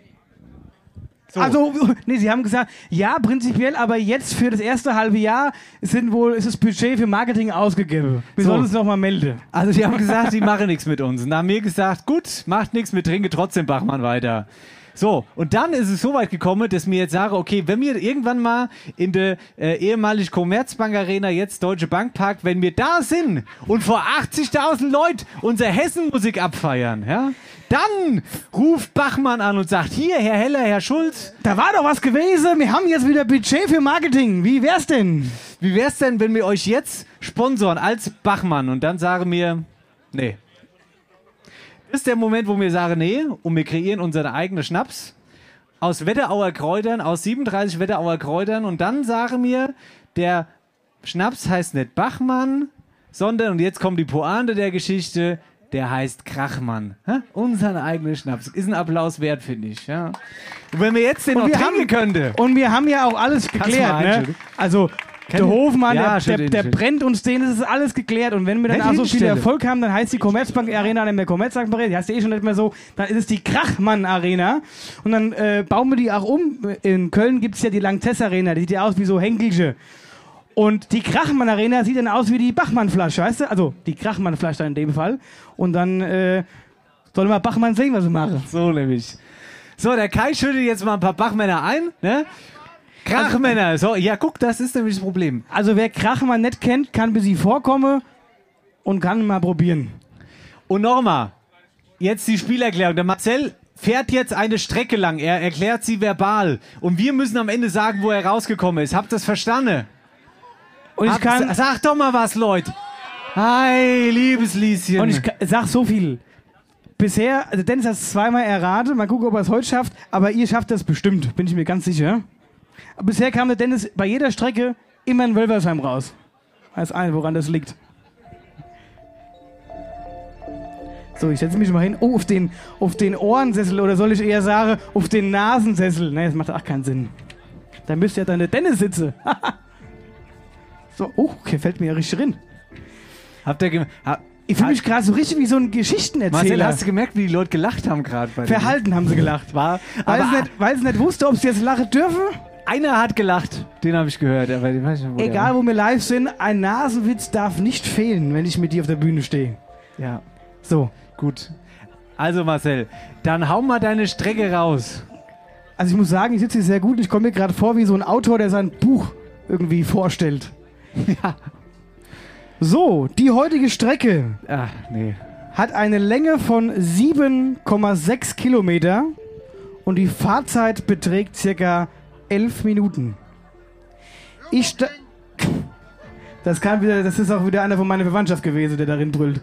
So. Also, nee, sie haben gesagt, ja, prinzipiell, aber jetzt für das erste halbe Jahr sind wohl, ist das Budget für Marketing ausgegeben. Wir So. sollen uns noch mal melden. Also die haben gesagt, die machen nichts mit uns. Und haben wir gesagt, gut, macht nichts, wir trinken trotzdem Bachmann weiter. So, und dann ist es so weit gekommen, dass mir jetzt sage, okay, wenn wir irgendwann mal in der äh, ehemaligen Commerzbank Arena, jetzt Deutsche Bank Park, wenn wir da sind und vor 80.000 Leuten unsere Hessenmusik abfeiern, ja, dann ruft Bachmann an und sagt, hier, Herr Heller, Herr Schulz, Da war doch was gewesen. Wir haben jetzt wieder Budget für Marketing. Wie wär's denn? wie wär's denn, wenn wir euch jetzt sponsoren als Bachmann? Und dann sagen wir, nee. Das ist der Moment, wo wir sagen, nee, und wir kreieren unseren eigenen Schnaps aus Wetterauer Kräutern, aus 37 Wetterauer Kräutern. Und dann sagen wir, der Schnaps heißt nicht Bachmann, sondern, und jetzt kommt die Pointe der Geschichte, der heißt Krachmann. Hä? Unseren eigenen Schnaps. Ist ein Applaus wert, finde ich. Ja. Und wenn wir jetzt den Und noch trinken haben- könnte. Und wir haben ja auch alles geklärt, ne? Also, der Hofmann, Ja, der, der, der brennt uns den, das ist alles geklärt. Und wenn wir dann auch so viel. Erfolg haben, dann heißt die Commerzbank Arena nicht mehr Commerzbank Arena, die heißt ja eh schon nicht mehr so, dann ist es die Krachmann Arena. Und dann äh, bauen wir die auch um. In Köln gibt es ja die Langtess Arena, die sieht ja aus wie so Henkelsche. Und die Krachmann Arena sieht dann aus wie die Bachmann-Flasche, weißt du? Also die Krachmann-Flasche in dem Fall. Und dann äh, soll mal Bachmann sehen, was sie machen. So nämlich. So, der Kai schüttet jetzt mal ein paar Bachmänner ein, ne? Krachmänner. So, ja, guck, das ist nämlich das Problem. Also wer Krachmann nicht kennt, kann bis sie vorkommen und kann mal probieren. Und nochmal, jetzt die Spielerklärung. Der Marcel fährt jetzt eine Strecke lang. Er erklärt sie verbal. Und wir müssen am Ende sagen, wo er rausgekommen ist. Habt ihr das verstanden? Und ich Habt- kann- Sag doch mal was, Leute. Hi, liebes Lieschen. Und ich sag so viel. Bisher, also Dennis hat es zweimal erraten, mal gucken, ob er es heute schafft, aber ihr schafft das bestimmt, bin ich mir ganz sicher. Bisher kam der Dennis bei jeder Strecke immer in Wölversheim raus. Weiß ein, woran das liegt. So, ich setze mich mal hin. Oh, auf den, auf den Ohrensessel oder soll ich eher sagen, auf den Nasensessel. Ne, das macht auch keinen Sinn. Da müsste ja dann der Dennis sitzen. so, oh, okay, fällt mir ja richtig drin. Habt ihr ha Ich fühle mich gerade so richtig wie so ein Geschichtenerzähler. Marcel, hast du gemerkt, wie die Leute gelacht haben gerade? Verhalten haben sie gelacht. War, Weil, sie nicht, weil sie nicht wusste, ob sie jetzt lachen dürfen. Einer hat gelacht. Den habe ich gehört. Aber ich weiß nicht, wo Egal, wo wir live sind, ein Nasenwitz darf nicht fehlen, wenn ich mit dir auf der Bühne stehe. Ja, So. gut. Also Marcel, dann hau mal deine Strecke raus. Also ich muss sagen, ich sitze hier sehr gut. Ich komme mir gerade vor wie so ein Autor, der sein Buch irgendwie vorstellt. Ja. So, die heutige Strecke Ach, nee. hat eine Länge von 7,6 Kilometer und die Fahrzeit beträgt circa 11 Minuten. Ich Das kann wieder, das ist auch wieder einer von meiner Verwandtschaft gewesen, der darin brüllt.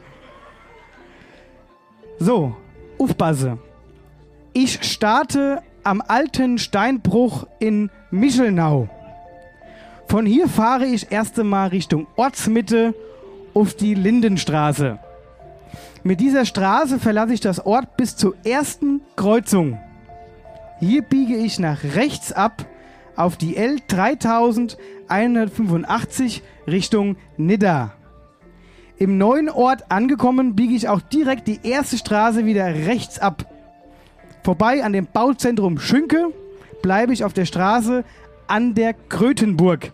So, aufpasse. Ich starte am alten Steinbruch in Michelnau. Von hier fahre ich erst einmal Richtung Ortsmitte auf die Lindenstraße. Mit dieser Straße verlasse ich das Ort bis zur ersten Kreuzung. Hier biege ich nach rechts ab auf die L3185 Richtung Nidda. Im neuen Ort angekommen, biege ich auch direkt die erste Straße wieder rechts ab. Vorbei an dem Bauzentrum Schünke bleibe ich auf der Straße an der Krötenburg.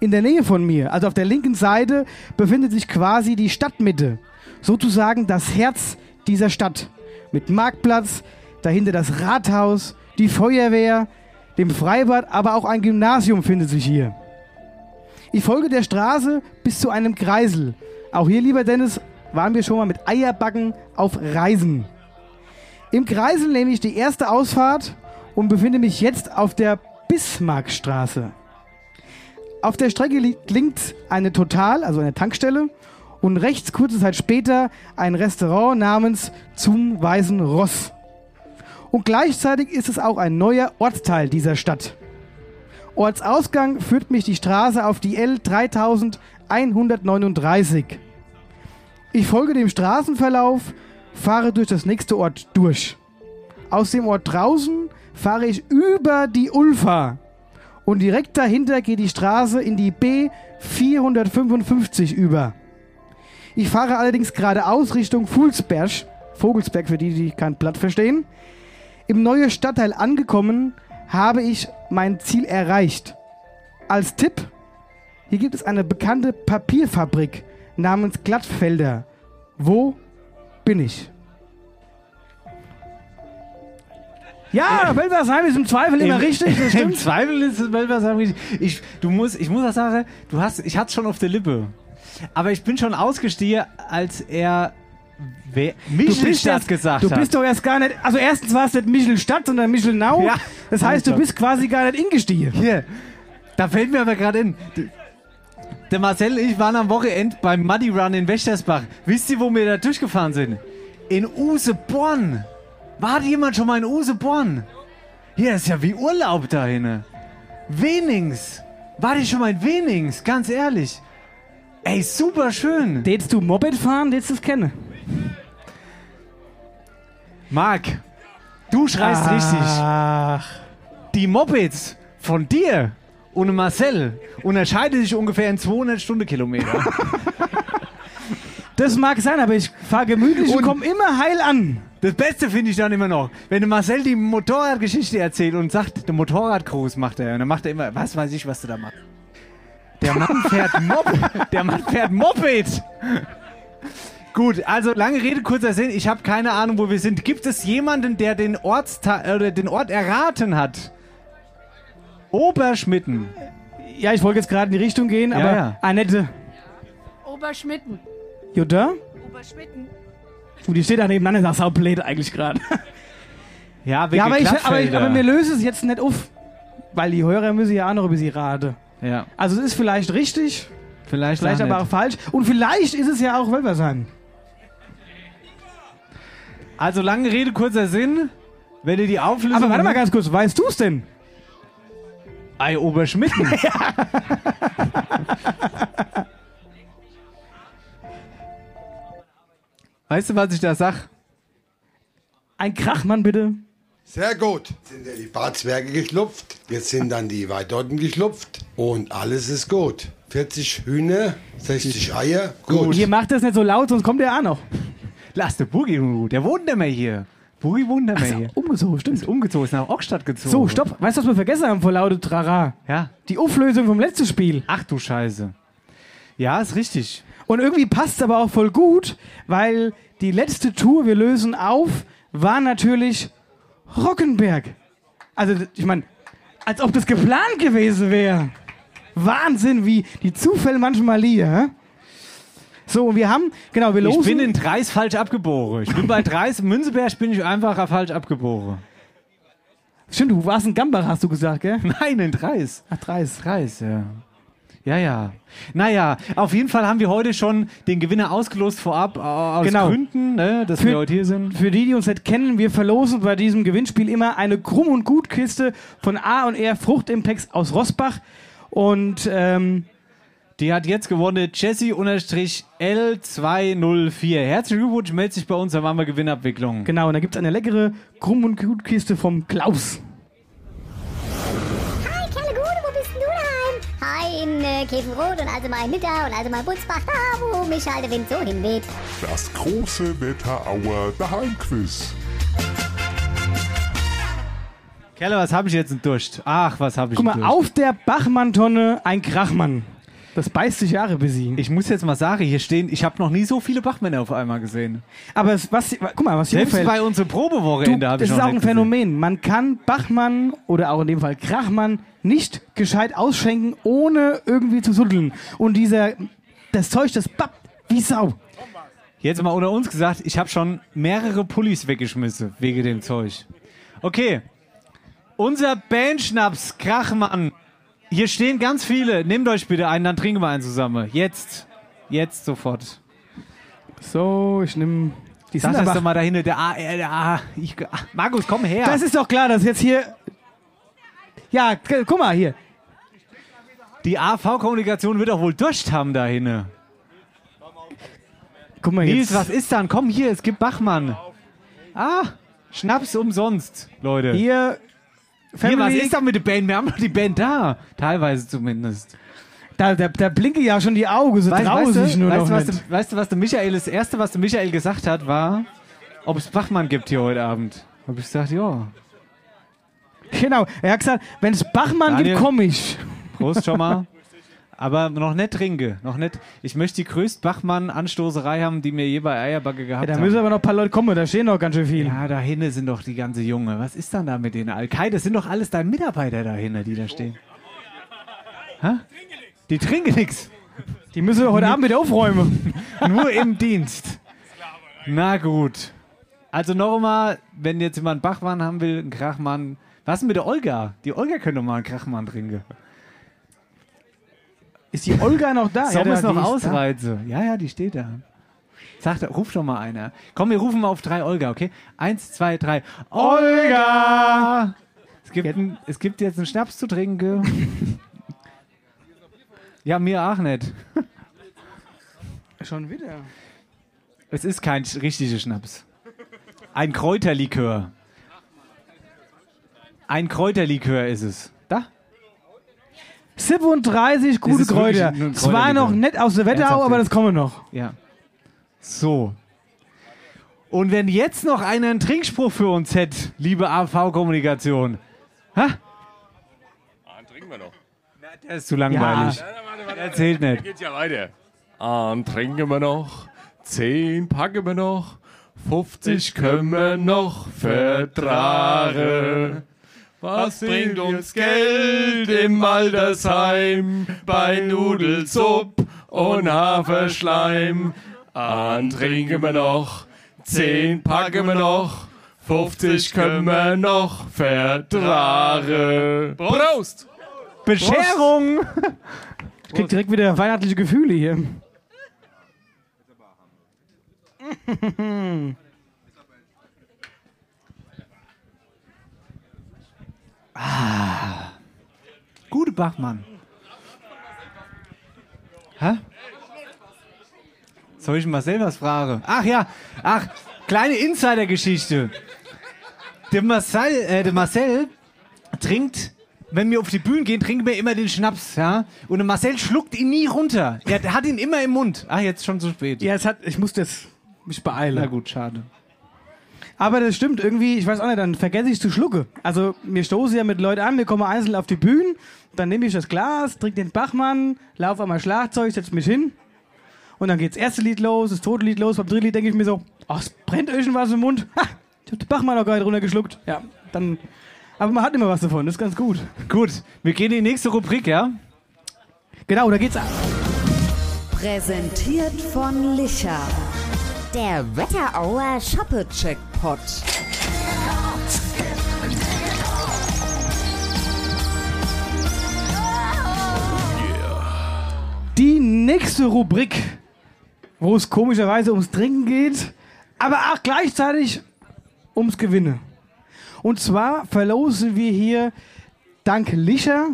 In der Nähe von mir, also auf der linken Seite, befindet sich quasi die Stadtmitte. Sozusagen das Herz dieser Stadt. Mit Marktplatz, dahinter das Rathaus, die Feuerwehr, dem Freibad, aber auch ein Gymnasium findet sich hier. Ich folge der Straße bis zu einem Kreisel. Auch hier, lieber Dennis, waren wir schon mal mit Eierbacken auf Reisen. Im Kreisel nehme ich die erste Ausfahrt und befinde mich jetzt auf der Bismarckstraße. Auf der Strecke liegt links eine Total, also eine Tankstelle, und rechts kurze Zeit später ein Restaurant namens Zum Weißen Ross. Und gleichzeitig ist es auch ein neuer Ortsteil dieser Stadt. Ortsausgang führt mich die Straße auf die L3139. Ich folge dem Straßenverlauf, fahre durch das nächste Ort durch. Aus dem Ort draußen fahre ich über die Ulfa. Und direkt dahinter geht die Straße in die B455 über. Ich fahre allerdings geradeaus Richtung Fulsberg, Vogelsberg für die, die kein Blatt verstehen. Im neuen Stadtteil angekommen, habe ich mein Ziel erreicht. Als Tipp, hier gibt es eine bekannte Papierfabrik namens Glattfelder. Wo bin ich? Ja, Welversheim ist im Zweifel immer Im- richtig, Im. Zweifel ist es Welversheim richtig. Ich, du musst, ich muss auch sagen, du hast, ich hatte schon auf der Lippe. Aber ich bin schon ausgestiegen, als er wer, Michelstadt erst- gesagt du hat. bist doch erst gar nicht. Also erstens war es nicht Michelstadt, sondern Michelnau. Ja. Das heißt, du bist quasi gar nicht ingestiegen. Hier, da fällt mir aber gerade in. Der Marcel und ich waren am Wochenende beim Muddy Run in Wächtersbach. Wisst ihr, wo wir da durchgefahren sind? In Useborn. War jemand schon mal in Useborn? Hier ist ja wie Urlaub da hinne. Wenings. War die schon mal in Wenings? Ganz ehrlich. Ey, super schön. Tätst du Moped fahren, tätst du es kennen. Marc, du schreist richtig. Ach. Die Mopeds von dir und Marcel unterscheiden sich ungefähr in 200 Stundenkilometer. Das mag sein, aber ich fahre gemütlich und, komme immer heil an. Das Beste finde ich dann immer noch, wenn Marcel die Motorradgeschichte erzählt und sagt, der Motorradcruise macht er. Und dann macht er immer, was weiß ich, was du da machst. Der Mann fährt Moped. Der Mann fährt Moped. Gut, also lange Rede, kurzer Sinn. Ich habe keine Ahnung, wo wir sind. Gibt es jemanden, der den, Ortsta oder den Ort erraten hat? Oberschmitten. Ja, ich wollte jetzt gerade in die Richtung gehen, aber ja. Annette. Oberschmitten. Jutta? Oberschmitten. Und die steht da nebenan und sagt, saublöd eigentlich gerade. Ja, wegen ja aber, ich, aber, ich, aber mir löse es jetzt nicht auf. Weil die Hörer müssen ja auch noch über sie raten. Ja. Also es ist vielleicht richtig, Vielleicht, vielleicht auch aber nicht. auch falsch. Und vielleicht ist es ja auch Wölversheim. Also lange Rede, kurzer Sinn. Wenn ihr die Auflösung... Aber warte mal ganz kurz, weißt du es denn? Ei, Oberschmitten. Weißt du, was ich da sag? Ein Krachmann bitte. Sehr gut. Sind ja die Barzwerge geschlupft. Jetzt sind dann die Weidotten geschlupft. Und alles ist gut. 40 Hühner, 60 Eier. Gut. Ihr macht das nicht so laut, sonst kommt der auch noch. Lass der Boogie Ruhe. Der wohnt nicht mehr hier. Boogie wohnt nicht mehr hier. Umgezogen, stimmt. Ist umgezogen, ist nach Ockstadt gezogen. So, stopp. Weißt du, was wir vergessen haben vor lauter Trara? Ja. Die Auflösung vom letzten Spiel. Ach du Scheiße. Ja, ist richtig. Und irgendwie passt es aber auch voll gut, weil die letzte Tour, wir lösen auf, war natürlich Rockenberg. Also, ich meine, als ob das geplant gewesen wäre. Wahnsinn, wie die Zufälle manchmal liegen. So, und wir haben, genau, wir losen. Ich bin in Dreis falsch abgeboren. Ich bin bei Dreis, Münzeberg bin ich einfach falsch abgeboren. Stimmt, du warst in Gambach, hast du gesagt, gell? Nein, in Dreis. Ach, Dreis. Dreis, ja. Ja, ja. Naja, auf jeden Fall haben wir heute schon den Gewinner ausgelost vorab, äh, aus Genau. Gründen, ne, dass Für- wir heute hier sind. Für die, die uns nicht kennen, wir verlosen bei diesem Gewinnspiel immer eine Krumm- und Gutkiste von A und R Fruchtimpex aus Rossbach. Und ähm, Die hat jetzt gewonnen Jessie-L204. Herzlichen Glückwunsch, meldet sich bei uns, dann machen wir Gewinnabwicklung. genau, und da gibt es eine leckere Krumm- und Gutkiste vom Klaus. Hi, Kerle Gude, wo bist denn du daheim? Hi, in äh, Käfenrot und also mein Nitter und also mein Butzbach, da wo mich halt der Wind so hinweht. Das große Wetterauer Daheimquiz. Kerle, was habe ich jetzt in Durst? Ach, was habe ich Guck in mal, Durst? auf der Bachmann-Tonne ein Krachmann. Das beißt sich Jahre bis ihn. Ich muss jetzt mal sagen, hier stehen, ich habe noch nie so viele Bachmänner auf einmal gesehen. Aber es, was, guck mal, was hier Selbst bei unserem Probewochenende Du, habe ich das ist auch ein nicht gesehen. Phänomen. Man kann Bachmann oder auch in dem Fall Krachmann nicht gescheit ausschenken, ohne irgendwie zu suddeln. Und dieser, das Zeug, das pappt wie Sau. Jetzt mal unter uns gesagt, ich habe schon mehrere Pullis weggeschmissen wegen dem Zeug. Okay. Unser Bandschnaps Krachmann. Hier stehen ganz viele. Nehmt euch bitte einen, dann trinken wir einen zusammen. Jetzt. Jetzt sofort. So, ich nehme die das aber- doch mal dahinter. Der A, äh, der A. Ich, ach, Markus, komm her. Das ist doch klar, dass jetzt hier. Ja, guck mal hier. Die AV-Kommunikation wird doch wohl Durst haben dahin. Guck mal Nils, jetzt. was ist dann? Komm hier, es gibt Bachmann. Ah, Schnaps umsonst, Leute. Hier, Hier, was Family- ist da mit der Band? Wir haben doch die Band da. Teilweise zumindest. Da, da, da blinke ja schon die Augen, so Weißt, trauen weißt, du, nur weißt, noch du, was nicht. der, weißt du, was der Michael, das Erste, was der Michael gesagt hat, war, ob es Bachmann gibt hier heute Abend. Hab ich gesagt, ja. Genau, er hat gesagt, wenn es Bachmann Daniel. gibt, komm ich. Prost schon mal. Aber noch nicht trinke, noch nicht. Ich möchte die größte Bachmann-Anstoßerei haben, die mir je bei Eierbacke Ja, gehabt da haben. müssen aber noch ein paar Leute kommen, da stehen noch ganz schön viel. Ja, da hinten sind doch die ganze Junge. Was ist dann da mit denen? Alkai, das sind doch alles deine Mitarbeiter da hinten, die da stehen. Hä? Die trinken nix. Die müssen wir heute Abend wieder aufräumen. Nur im Dienst. Na gut. Also noch einmal, wenn jetzt jemand Bachmann haben will, einen Krachmann. Was denn mit der Olga? Die Olga könnte mal einen Krachmann trinken. Ist die Olga noch da? Soll ja, es noch ausreize? Ja, ja, die steht da. Sag, doch, ruf doch mal einer. Komm, wir rufen mal auf drei Olga, okay? Eins, zwei, drei. Olga! Es gibt, ein, es gibt jetzt einen Schnaps zu trinken. ja, mir auch nicht. Schon wieder. Es ist kein richtiger Schnaps. Ein Kräuterlikör. Ein Kräuterlikör ist es. Da? 37 gute Kräuter. Zwar noch nicht aus der Wetterau, Ernsthaft aber das kommen noch. Ja. So. Und wenn jetzt noch einer einen Trinkspruch für uns hätte, liebe AV-Kommunikation. Ha? Trinken wir noch. Der ist zu langweilig. Erzählt nicht. Geht ja weiter. An trinken wir noch, 10 packen wir noch, 50 können wir noch vertragen. Was bringt uns Geld im Altersheim bei Nudelsupp und Haferschleim? An trinken wir noch, 10 packen wir noch, 50 können wir noch vertragen. Prost! Bescherung! Ich krieg direkt wieder weihnachtliche Gefühle hier. Ah. Gute Bachmann. Hä? Soll ich mal selber was fragen? Ach ja, ach, kleine Insider-Geschichte. Der Marcel, äh, der Marcel trinkt, wenn wir auf die Bühne gehen, trinken wir immer den Schnaps, ja? Und der Marcel schluckt ihn nie runter. Er hat ihn immer im Mund. Ach, jetzt schon zu spät. Ja, es hat, ich musste jetzt mich beeilen. Na gut, schade. Aber das stimmt irgendwie, ich weiß auch nicht, dann vergesse ich zu schlucken. Also mir stoßen ja mit Leuten an, wir kommen einzeln auf die Bühne, dann nehme ich das Glas, trinke den Bachmann, laufe mein Schlagzeug, setze mich hin und dann geht das erste Lied los, das zweite Lied los, beim dritten Lied denke ich mir so, ach, es brennt irgendwas im Mund. Ha, ich hab den Bachmann noch gar nicht runtergeschluckt. Ja, dann, aber man hat immer was davon, das ist ganz gut. Gut, wir gehen in die nächste Rubrik, ja? Genau, da geht's Präsentiert von Licher. Der Wetterauer Shoppe-Checkpot. Die nächste Rubrik, wo es komischerweise ums Trinken geht, aber auch gleichzeitig ums Gewinne. Und zwar verlosen wir hier dank Licher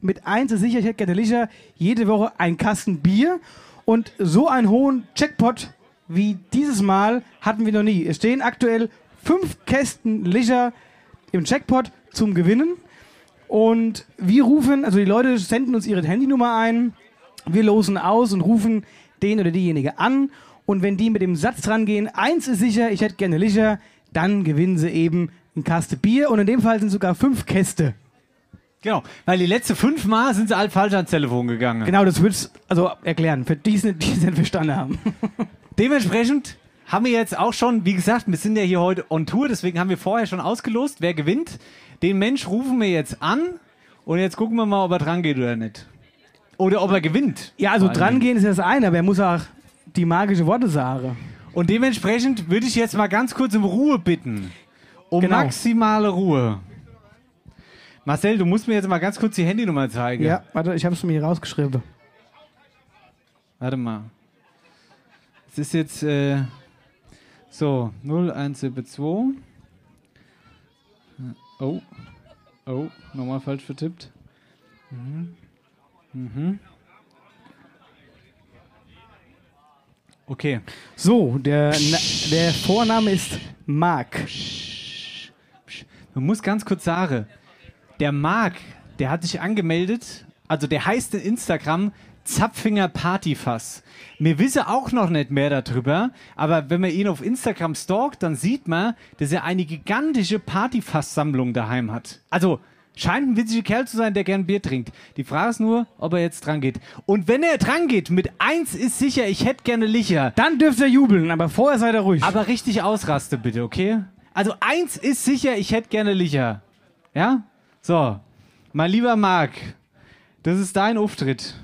mit eins ist sicher, ich hätte gerne Licher, jede Woche ein Kasten Bier. Und so einen hohen Jackpot wie dieses Mal hatten wir noch nie. Es stehen aktuell fünf Kästen Licher im Jackpot zum Gewinnen. Und wir rufen, also die Leute senden uns ihre Handynummer ein, wir losen aus und rufen den oder diejenige an. Und wenn die mit dem Satz dran gehen, eins ist sicher, ich hätte gerne Licher, dann gewinnen sie eben ein Kaste Bier. Und in dem Fall sind sogar fünf Käste. Genau, weil die letzten fünf Mal sind sie alle falsch ans Telefon gegangen. Genau, das wird's also erklären, für die, die es nicht verstanden haben. Dementsprechend haben wir jetzt auch schon, wie gesagt, wir sind ja hier heute on Tour, deswegen haben wir vorher schon ausgelost, wer gewinnt. Den Mensch rufen wir jetzt an und jetzt gucken wir mal, ob er dran geht oder nicht. Oder ob er gewinnt. Ja, also dran gehen ist das eine, aber er muss auch die magische Worte sagen. Und dementsprechend würde ich jetzt mal ganz kurz um Ruhe bitten. Um Genau. maximale Ruhe. Marcel, du musst mir jetzt mal ganz kurz die Handynummer zeigen. Ja, warte, ich habe es mir hier rausgeschrieben. Warte mal. Es ist jetzt äh, so 0172. Oh. Oh, nochmal falsch vertippt. Mhm. Mhm. Okay. So, der, Na der Vorname ist Marc. Man muss ganz kurz sagen, der Marc, der hat sich angemeldet, also der heißt in Instagram Zapfinger Partyfass. Wir wissen auch noch nicht mehr darüber, aber wenn man ihn auf Instagram stalkt, dann sieht man, dass er eine gigantische Partyfass-Sammlung daheim hat. Also scheint ein witziger Kerl zu sein, der gern Bier trinkt. Die Frage ist nur, ob er jetzt dran geht. Und wenn er dran geht, mit eins ist sicher, ich hätte gerne Licher. Dann dürft ihr jubeln, aber vorher seid ihr ruhig. Aber richtig ausraste bitte, okay? Also eins ist sicher, ich hätte gerne Licher. Ja? So, mein lieber Marc, das ist dein Auftritt.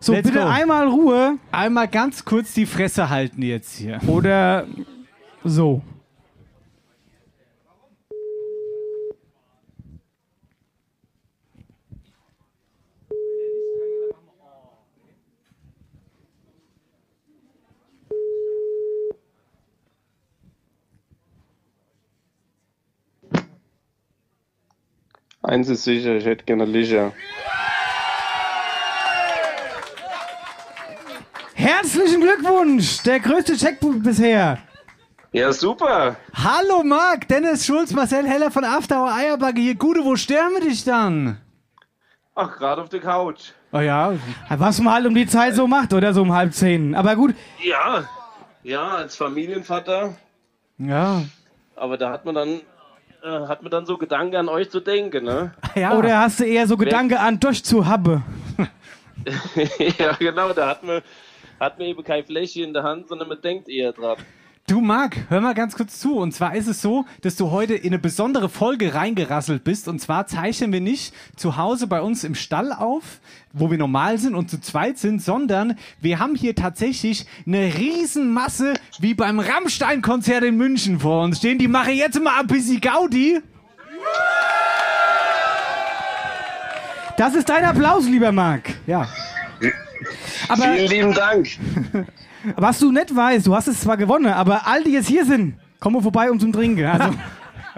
So, Let's bitte go. einmal Ruhe. Einmal ganz kurz die Fresse halten jetzt hier. Oder so. Eins ist sicher, ich hätte gerne Licher. Herzlichen Glückwunsch! Der größte Checkpunkt bisher. Ja, super. Hallo Marc, Dennis Schulz, Marcel Heller von After Hour Eierbacke hier. Gute, wo sterben wir dich dann? Ach, gerade auf der Couch. Oh ja. Was man halt um die Zeit so macht, oder so um halb zehn. Aber gut, Ja, ja, als Familienvater. Ja. Aber da hat man dann, äh, hat man dann so Gedanken an euch zu denken, ne? oder hast du eher so Gedanke an durchzuhabbe? ja, genau, da hat man, hat man eben kein Fläschchen in der Hand, sondern man denkt eher dran. Du Marc, hör mal ganz kurz zu. Und zwar ist es so, dass du heute in eine besondere Folge reingerasselt bist. Und zwar zeichnen wir nicht zu Hause bei uns im Stall auf, wo wir normal sind und zu zweit sind, sondern wir haben hier tatsächlich eine Riesenmasse wie beim Rammstein-Konzert in München vor uns stehen. Die machen jetzt mal ein bisschen Gaudi. Das ist dein Applaus, lieber Marc. Ja. Aber, Vielen lieben Dank. Was du nicht weißt, du hast es zwar gewonnen, aber all die jetzt hier sind, kommen vorbei um zum Trinken. Also,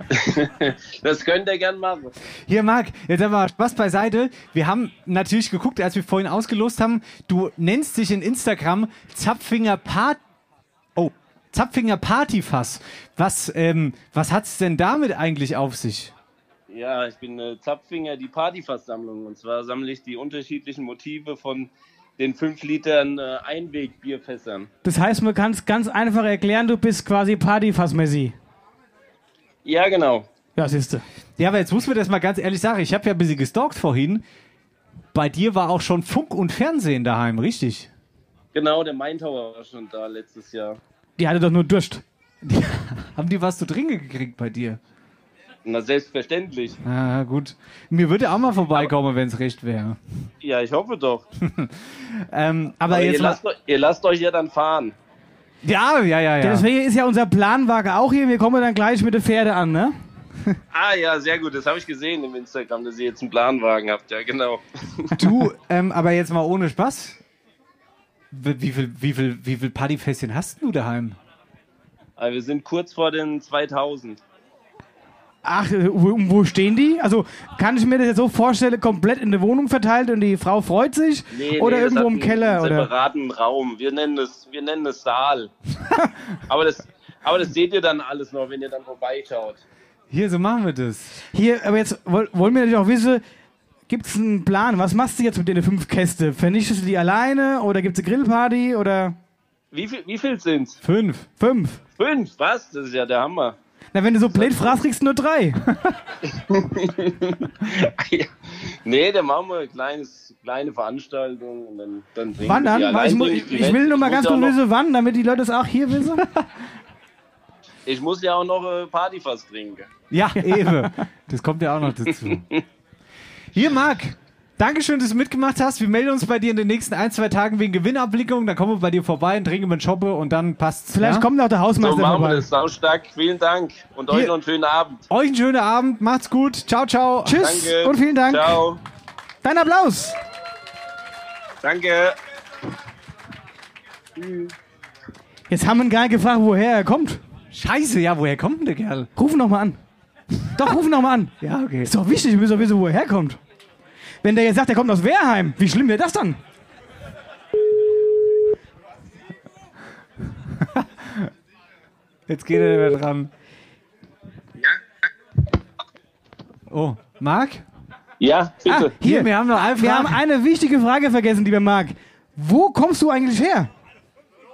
Das könnt ihr gern machen. Hier, Marc, jetzt aber Spaß beiseite. Wir haben natürlich geguckt, als wir vorhin ausgelost haben. Du nennst dich in Instagram Zapfinger Part. Oh, Zapfinger Partyfass. Was, ähm, was hat's denn damit eigentlich auf sich? Ja, ich bin äh, Zapfinger, die Partyfasssammlung. Und zwar sammle ich die unterschiedlichen Motive von den 5 Litern äh, Einwegbierfässern. das heißt, man kann es ganz einfach erklären, du bist quasi Partyfass-Messi. Ja, genau. Ja, siehste. Ja, aber jetzt muss man das mal ganz ehrlich sagen. Ich habe ja ein bisschen gestalkt vorhin. Bei dir war auch schon Funk und Fernsehen daheim, richtig? Genau, der Main Tower war schon da letztes Jahr. Die hatte doch nur Durst. Haben die was zu trinken gekriegt bei dir? Na, selbstverständlich. Ah, gut. Mir würde auch mal vorbeikommen, wenn es recht wäre. Ja, ich hoffe doch. ähm, aber, Aber jetzt ihr, lasst, ihr lasst euch ja dann fahren. Ja, ja, ja, ja. Deswegen ist ja unser Planwagen auch hier. Wir kommen dann gleich mit den Pferde an, ne? Ah ja, sehr gut. Das habe ich gesehen im Instagram, dass ihr jetzt einen Planwagen habt. Ja, genau. Du, ähm, aber jetzt mal ohne Spaß. Wie viel, wie viel, wie viel Partyfässchen hast du daheim? Aber wir sind kurz vor den 2000. Ach, wo, wo stehen die? Also kann ich mir das jetzt so vorstellen, komplett in der Wohnung verteilt und die Frau freut sich? oder das irgendwo im Keller? Einen Oder? separaten Raum. Wir nennen es, wir nennen es Saal. aber, das, aber das seht ihr dann alles noch, wenn ihr dann vorbeischaut. Hier, so machen wir das. Hier, aber jetzt woll- wollen wir natürlich auch wissen, gibt es einen Plan? Was machst du jetzt mit den fünf Käste? Vernichtest du die alleine oder gibt es eine Grillparty oder? Wie viel, wie viel sind's? Fünf. Fünf. Fünf? Was? Das ist ja der Hammer. Na, wenn du so blöd fragst, kriegst du nur drei. Nee, dann machen wir eine kleines, kleine Veranstaltung und dann, dann trinken wann wir die? Weil ich, ich, die will nur mal ganz kurz wissen, wann, damit die Leute es auch hier wissen. Ich muss ja auch noch äh, Partyfass trinken. Ja, eben. Das kommt ja auch noch dazu. Hier, Marc. Dankeschön, dass du mitgemacht hast. Wir melden uns bei dir in den nächsten ein, zwei Tagen wegen Gewinnabwicklung. Dann kommen wir bei dir vorbei und trinken einen Shoppe und dann passt's. Vielleicht ja? kommt auch der So Hausmeister machen wir vorbei. das. Saustark. Vielen Dank. Und euch Hier- noch einen schönen Abend. Euch einen schönen Abend. Macht's gut. Ciao, ciao. Tschüss Danke. und vielen Dank. Ciao. Dein Applaus. Danke. Jetzt haben wir ihn gar nicht gefragt, woher er kommt. Scheiße, ja, woher kommt denn der Kerl? Ruf ihn noch mal an. Doch, ruf ihn noch mal an. Ja, okay. Ist doch wichtig, wir müssen doch wissen, wo er herkommt. Wenn der jetzt sagt, er kommt aus Wehrheim, wie schlimm wäre das dann? Jetzt geht er nicht mehr dran. Oh, Marc? Ja, bitte. Ah, hier, wir haben noch eine Wir Frage. haben eine wichtige Frage vergessen, lieber Marc. Wo kommst du eigentlich her?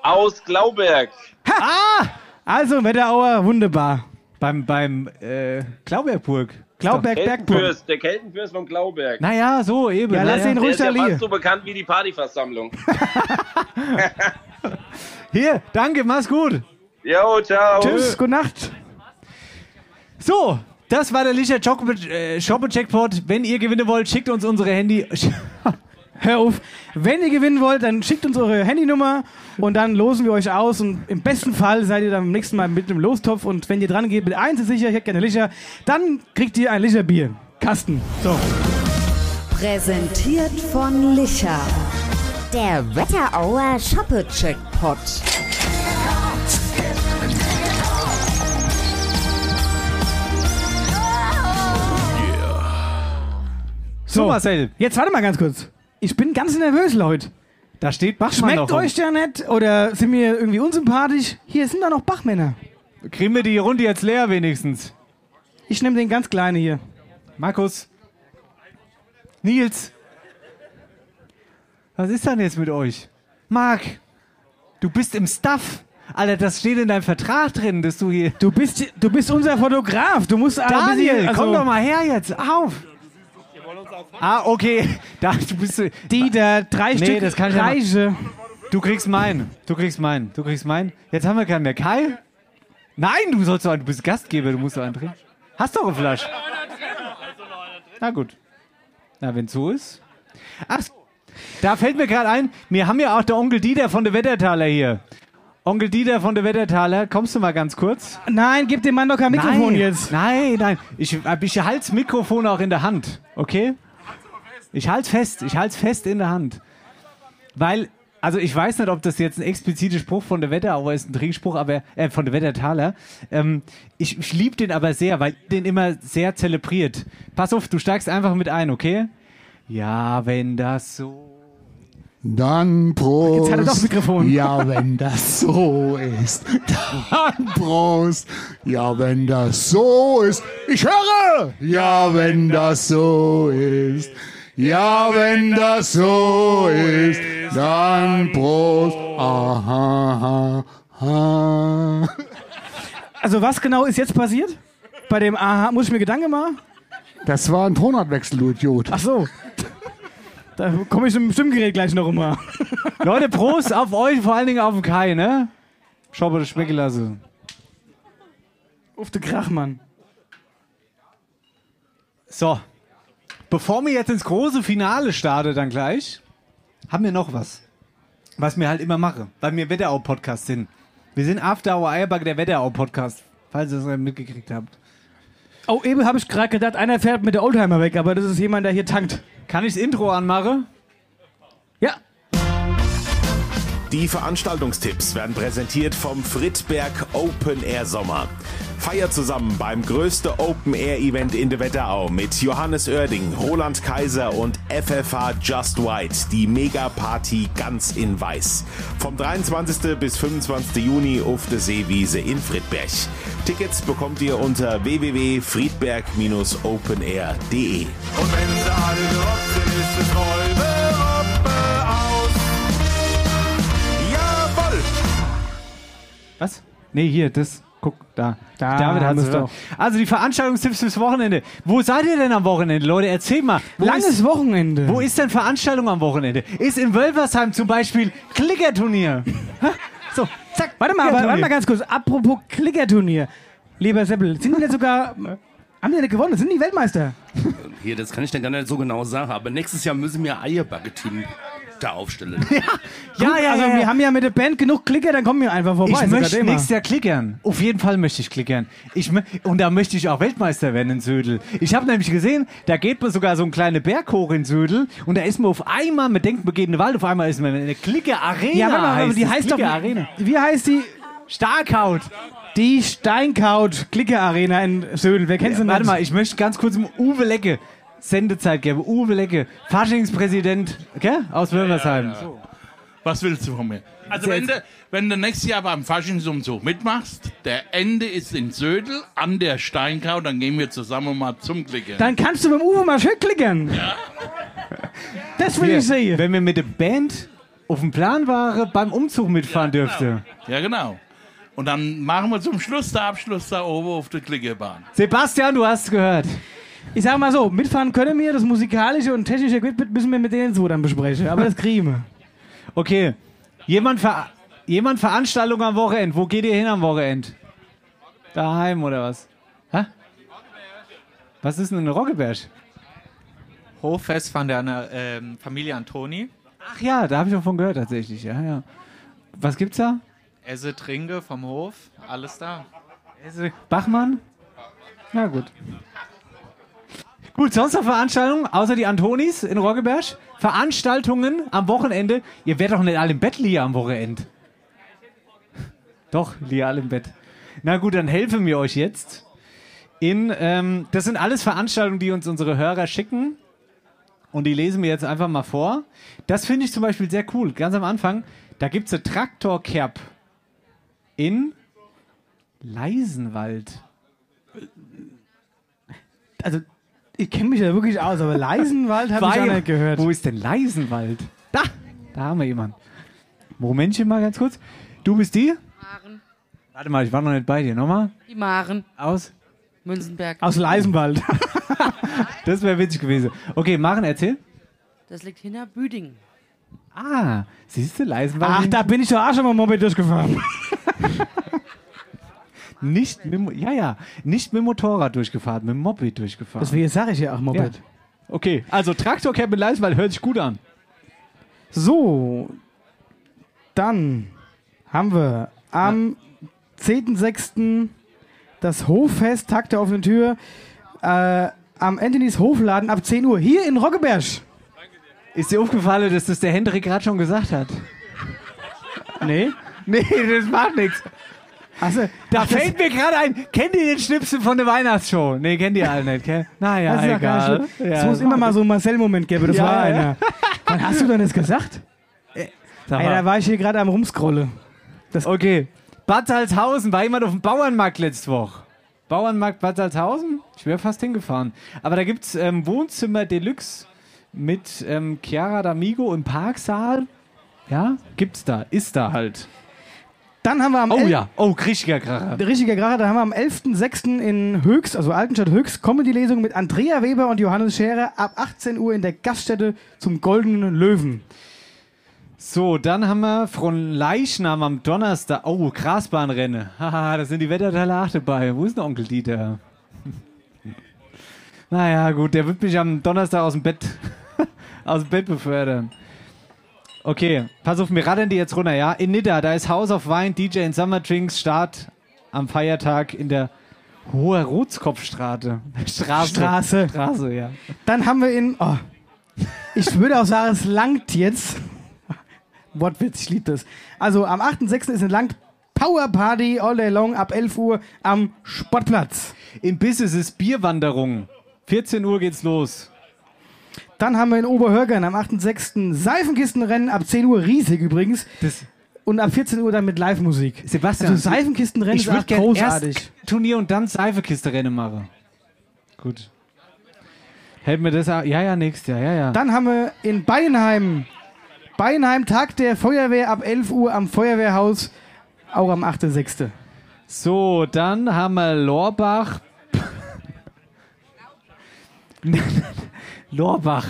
Aus Glauberg. Ah! Also, Wetterauer, wunderbar. Beim, beim äh, Klauberburg. Glauberg, Bergburg. Der Keltenfürst von Glauberg. Naja, so eben. Ja, lass naja. ihn Der ruhig ist ja fast so bekannt wie die Partyfasssammlung. Hier, danke, mach's gut. Jo, ciao. Tschüss, gute Nacht. So, das war der Licher Shoppe Jackpot. Wenn ihr gewinnen wollt, schickt uns unsere Handy. Hör auf. Wenn ihr gewinnen wollt, dann schickt uns eure Handynummer und dann losen wir euch aus. Und im besten Fall seid ihr dann beim nächsten Mal mit einem Lostopf. Und wenn ihr dran geht mit eins ist sicher, ich hätte gerne Licher, dann kriegt ihr ein Licherbier. Kasten. So. Präsentiert von Licher. Der Wetterauer Shoppe-Checkpot. So, Marcel. Jetzt warte mal ganz kurz. Ich bin ganz nervös, Leute. Da steht Bachmann Schmeckt euch der nicht? Oder sind wir irgendwie unsympathisch? Hier sind da noch Bachmänner. Kriegen wir die Runde jetzt leer wenigstens. Ich nehme den ganz kleinen hier. Markus. Nils. Was ist denn jetzt mit euch? Marc, du bist im Stuff. Alter, das steht in deinem Vertrag drin, dass du hier. Du bist, du bist unser Fotograf. Du musst Daniel, also- komm doch mal her jetzt. Auf. Ah, okay. Da, du bist. Die, der drei nee, Stück das kann ich reiche. Du kriegst meinen. Du kriegst meinen. Du kriegst meinen. Jetzt haben wir keinen mehr. Kai? Nein, du sollst doch einen. Du bist Gastgeber, du musst doch einen trinken. Hast doch eine Flasche. Na gut. Na, wenn so ist. Ach, da fällt mir gerade ein, wir haben ja auch der Onkel Dieter von der Wettertaler hier. Onkel Dieter von der Wettertaler, kommst du mal ganz kurz? Nein, gib dem Mann doch kein Mikrofon nein, jetzt. Nein, nein. Ich, ich halte das Mikrofon auch in der Hand, okay? Ich halte fest, ich halte fest in der Hand. Weil, also ich weiß nicht, ob das jetzt ein expliziter Spruch von der Wetterauer ist, ein Trinkspruch, aber äh, von der Wettertaler. Ähm, ich ich liebe den aber sehr, weil den immer sehr zelebriert. Pass auf, du steigst einfach mit ein, okay? Ja, wenn das so. Dann Prost. Jetzt hat er doch Mikrofon. Ja, wenn das so ist. Dann Prost. Ja, wenn das so ist. Ich höre. Ja, wenn das so ist. Ja, wenn das so ist. Dann Prost. Aha, aha. Also was genau ist jetzt passiert? Bei dem Aha, muss ich mir Gedanken machen? Das war ein Tonartwechsel, du Idiot. Ach so. Da komme ich mit dem Stimmgerät gleich noch rum. Leute, Prost auf euch, vor allen Dingen auf den Kai, ne? Schau mal, das schmecken lassen. Auf den Krach, Mann. So. Bevor wir jetzt ins große Finale starten, dann gleich, haben wir noch was. Was wir halt immer machen, weil wir Wetterau-Podcast sind. Wir sind After Hour Eierbacke, der Wetterau-Podcast, falls ihr es mitgekriegt habt. Oh, eben habe ich gerade gedacht, einer fährt mit der Oldtimer weg, aber das ist jemand, der hier tankt. Kann ich das Intro anmachen? Ja. Die Veranstaltungstipps werden präsentiert vom Friedberg Open Air Sommer. Feier zusammen beim größten Open Air Event in der Wetterau mit Johannes Oerding, Roland Kaiser und FFH Just White, die Mega Party ganz in weiß. Vom 23. bis 25. Juni auf der Seewiese in Friedberg. Tickets bekommt ihr unter www.friedberg-openair.de. Und wenn sie alle gerobbt sind, ist es. Jawoll! Was? Nee, hier, das. Guck, da. Da David hat es doch. Also die Veranstaltungstipps fürs Wochenende. Wo seid ihr denn am Wochenende, Leute? Erzähl mal. Wo Langes ist, Wochenende. Wo ist denn Veranstaltung am Wochenende? Ist in Wölversheim zum Beispiel Klickerturnier. So, zack. Warte mal, warte mal ganz kurz. Apropos Klickerturnier. Lieber Seppel, sind die nicht sogar. Haben die nicht gewonnen? Sind die Weltmeister? Hier, das kann ich dir gar nicht so genau sagen, aber nächstes Jahr müssen wir Eierbacke-Team da aufstellen. Ja, ja, also ja, ja. wir haben ja mit der Band genug Klicker, dann kommen wir einfach vorbei. Ich ja möchte nächstes Jahr klickern. Auf jeden Fall möchte ich klickern. Ich und da möchte ich auch Weltmeister werden in Södel. Ich habe nämlich gesehen, da geht man sogar so ein kleiner Berg hoch in Södel und da ist man auf einmal, man denkt, man geht in den Wald, auf einmal ist man in der Klicker Arena. Ja, warte mal, aber die heißt doch. Klicker Arena. Wie heißt die? Starkhaut. Die Steinkaut Klicker Arena in Södel. Wer kennt sie Ja, nicht? warte mal, ich möchte ganz kurz dem Uwe Lecke Sendezeit geben. Uwe Lecke, Faschingspräsident okay? aus Wölversheim. Was willst du von mir? Also wenn du, wenn du nächstes Jahr beim Faschingsumzug mitmachst, der Ende ist in Södel an der Steinkau, dann gehen wir zusammen mal zum Klicken. Dann kannst du dem Uwe mal schön klickern. Das will Hier, ich sehen. Wenn wir mit der Band auf dem Plan waren, beim Umzug mitfahren dürfte. Ja, genau. Und dann machen wir zum Schluss den Abschluss da oben auf der Klickerbahn. Sebastian, du hast gehört. Ich sag mal so, mitfahren können wir, das musikalische und technische Equipment müssen wir mit denen so dann besprechen. Aber das kriegen wir. Okay. Jemand, ver jemand Veranstaltung am Wochenende. Wo geht ihr hin am Wochenende? Daheim oder was? Hä? Was ist denn ein Roggeberg? Hoffest von der ähm, Familie Antoni. Ach ja, da habe ich auch von gehört tatsächlich. Ja, ja. Was gibt's da? Esse, trinke vom Hof, alles da. Bachmann? Na gut. Gut, sonst noch Veranstaltungen, außer die Antonis in Roggeberg? Veranstaltungen am Wochenende? Ihr werdet doch nicht alle im Bett liegen am Wochenende. Doch, liegen alle im Bett. Na gut, dann helfen wir euch jetzt. In, ähm, das sind alles Veranstaltungen, die uns unsere Hörer schicken. Und die lesen wir jetzt einfach mal vor. Das finde ich zum Beispiel sehr cool. Ganz am Anfang, da gibt es eine Traktorkerb in Leisenwald. Also, ich kenne mich ja wirklich aus, aber Leisenwald habe ich auch nicht gehört. Wo ist denn Leisenwald? Da! Da haben wir jemanden. Momentchen mal ganz kurz. Du bist die? Maren. Warte mal, ich war noch nicht bei dir. Nochmal? Die Maren. Aus? Münzenberg. Aus Leisenwald. Das wäre witzig gewesen. Okay, Maren, erzähl. Das liegt hinter Büdingen. Ah, siehst du, Leisenwald. Ach, da bin ich doch auch schon mal Moped durchgefahren. Nicht mit, dem- ja, ja, nicht mit Motorrad durchgefahren, mit dem Moped durchgefahren. Deswegen sage ich ja auch Moped. Ja. Okay, also Traktorcamp in Leiswald hört sich gut an. So, dann haben wir am 10.06. das Hoffest, Tag der offenen Tür, äh, am Anthony's Hofladen ab 10 Uhr, hier in Roggeberg. Ist dir aufgefallen, dass das der Hendrik gerade schon gesagt hat? Nee? Nee, das macht nichts. Also, Da ach, fällt mir gerade ein, kennt ihr den Schnipsel von der Weihnachtsshow? Nee, kennt ihr alle nicht, gell? Naja, Das ist egal. Ja. Es muss immer mal so einen Marcel-Moment geben, das Ja, war ja. einer. Wann hast du denn das gesagt? Sag Ey, da war ich hier gerade am Rumscrolle. Okay. Bad Salzhausen, war jemand auf dem Bauernmarkt letzte Woche? Bauernmarkt Bad Salzhausen? Ich wäre fast hingefahren. Aber da gibt es ähm, Wohnzimmer Deluxe mit ähm, Chiara D'Amigo im Parksaal. Ja, gibt's da. Ist da halt. Dann haben wir am Oh El- ja, oh, richtiger Kracher. Der richtige Kracher, da haben wir am 11.06. in Höchst, also Altenstadt Höchst, Comedy-Lesung mit Andrea Weber und Johannes Scherer ab 18 Uhr in der Gaststätte zum Goldenen Löwen. So, dann haben wir von Leichnam am Donnerstag. Oh, Grasbahnrennen. Haha, da sind die Wetterteile auch dabei. Wo ist denn Onkel Dieter? naja, gut, der wird mich am Donnerstag aus dem Bett, aus dem Bett befördern. Okay, pass auf, wir rattern die jetzt runter, ja? In Nidda, da ist House of Wine, DJ in Summer Drinks, Start am Feiertag in der Hoher Rotskopfstraße. Straße. Straße. Straße, ja. Dann haben wir in, oh, ich würde auch sagen, es langt jetzt. Wortwitz, ich liebe das. Also am 8.06. ist eine Lang Power Party all day long ab 11 Uhr am Sportplatz. Im Business ist Bierwanderung. 14 Uhr geht's los. Dann haben wir in Oberhörgern am 8.06. Seifenkistenrennen ab 10 Uhr, riesig übrigens. und ab 14 Uhr dann mit Live-Musik. Sebastian, also Seifenkistenrennen ich ist großartig. erst Turnier und dann Seifenkiste-Rennen machen. Gut. Hält mir das auch, ja, ja, nächstes Jahr, ja, ja. Dann haben wir in Beinheim, Beinheim Tag der Feuerwehr ab 11 Uhr am Feuerwehrhaus, auch am 8.6. So, dann haben wir Lorbach. Lorbach.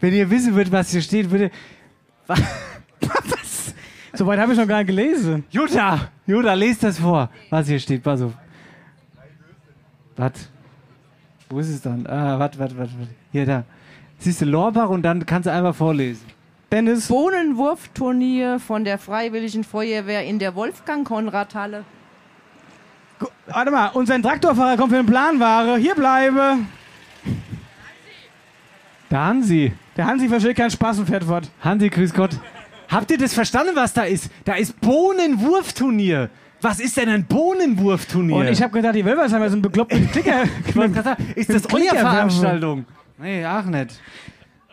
Wenn ihr wissen würdet, was hier steht, würde. was? Soweit habe ich noch gar nicht gelesen. Jutta, Jutta, lest das vor, was hier steht. Pass auf. Was? Wo ist es dann? Ah, warte, warte, warte. Hier, da. Siehst du Lorbach und dann kannst du einfach vorlesen. Dennis. Bohnenwurfturnier von der Freiwilligen Feuerwehr in der Wolfgang-Konrad-Halle. Warte mal, unser Traktorfahrer kommt für den Planware. Hier bleibe. Der Hansi. Der Hansi versteht keinen Spaß und fährt fort. Hansi, grüß Gott. Habt ihr das verstanden, was da ist? Da ist Bohnenwurfturnier. Was ist denn ein Bohnenwurfturnier? Und ich habe gedacht, die Wölfersheimer sind bekloppt mit Klicker. Ist das Klickerwerfen. Veranstaltung? Nee, ach nicht.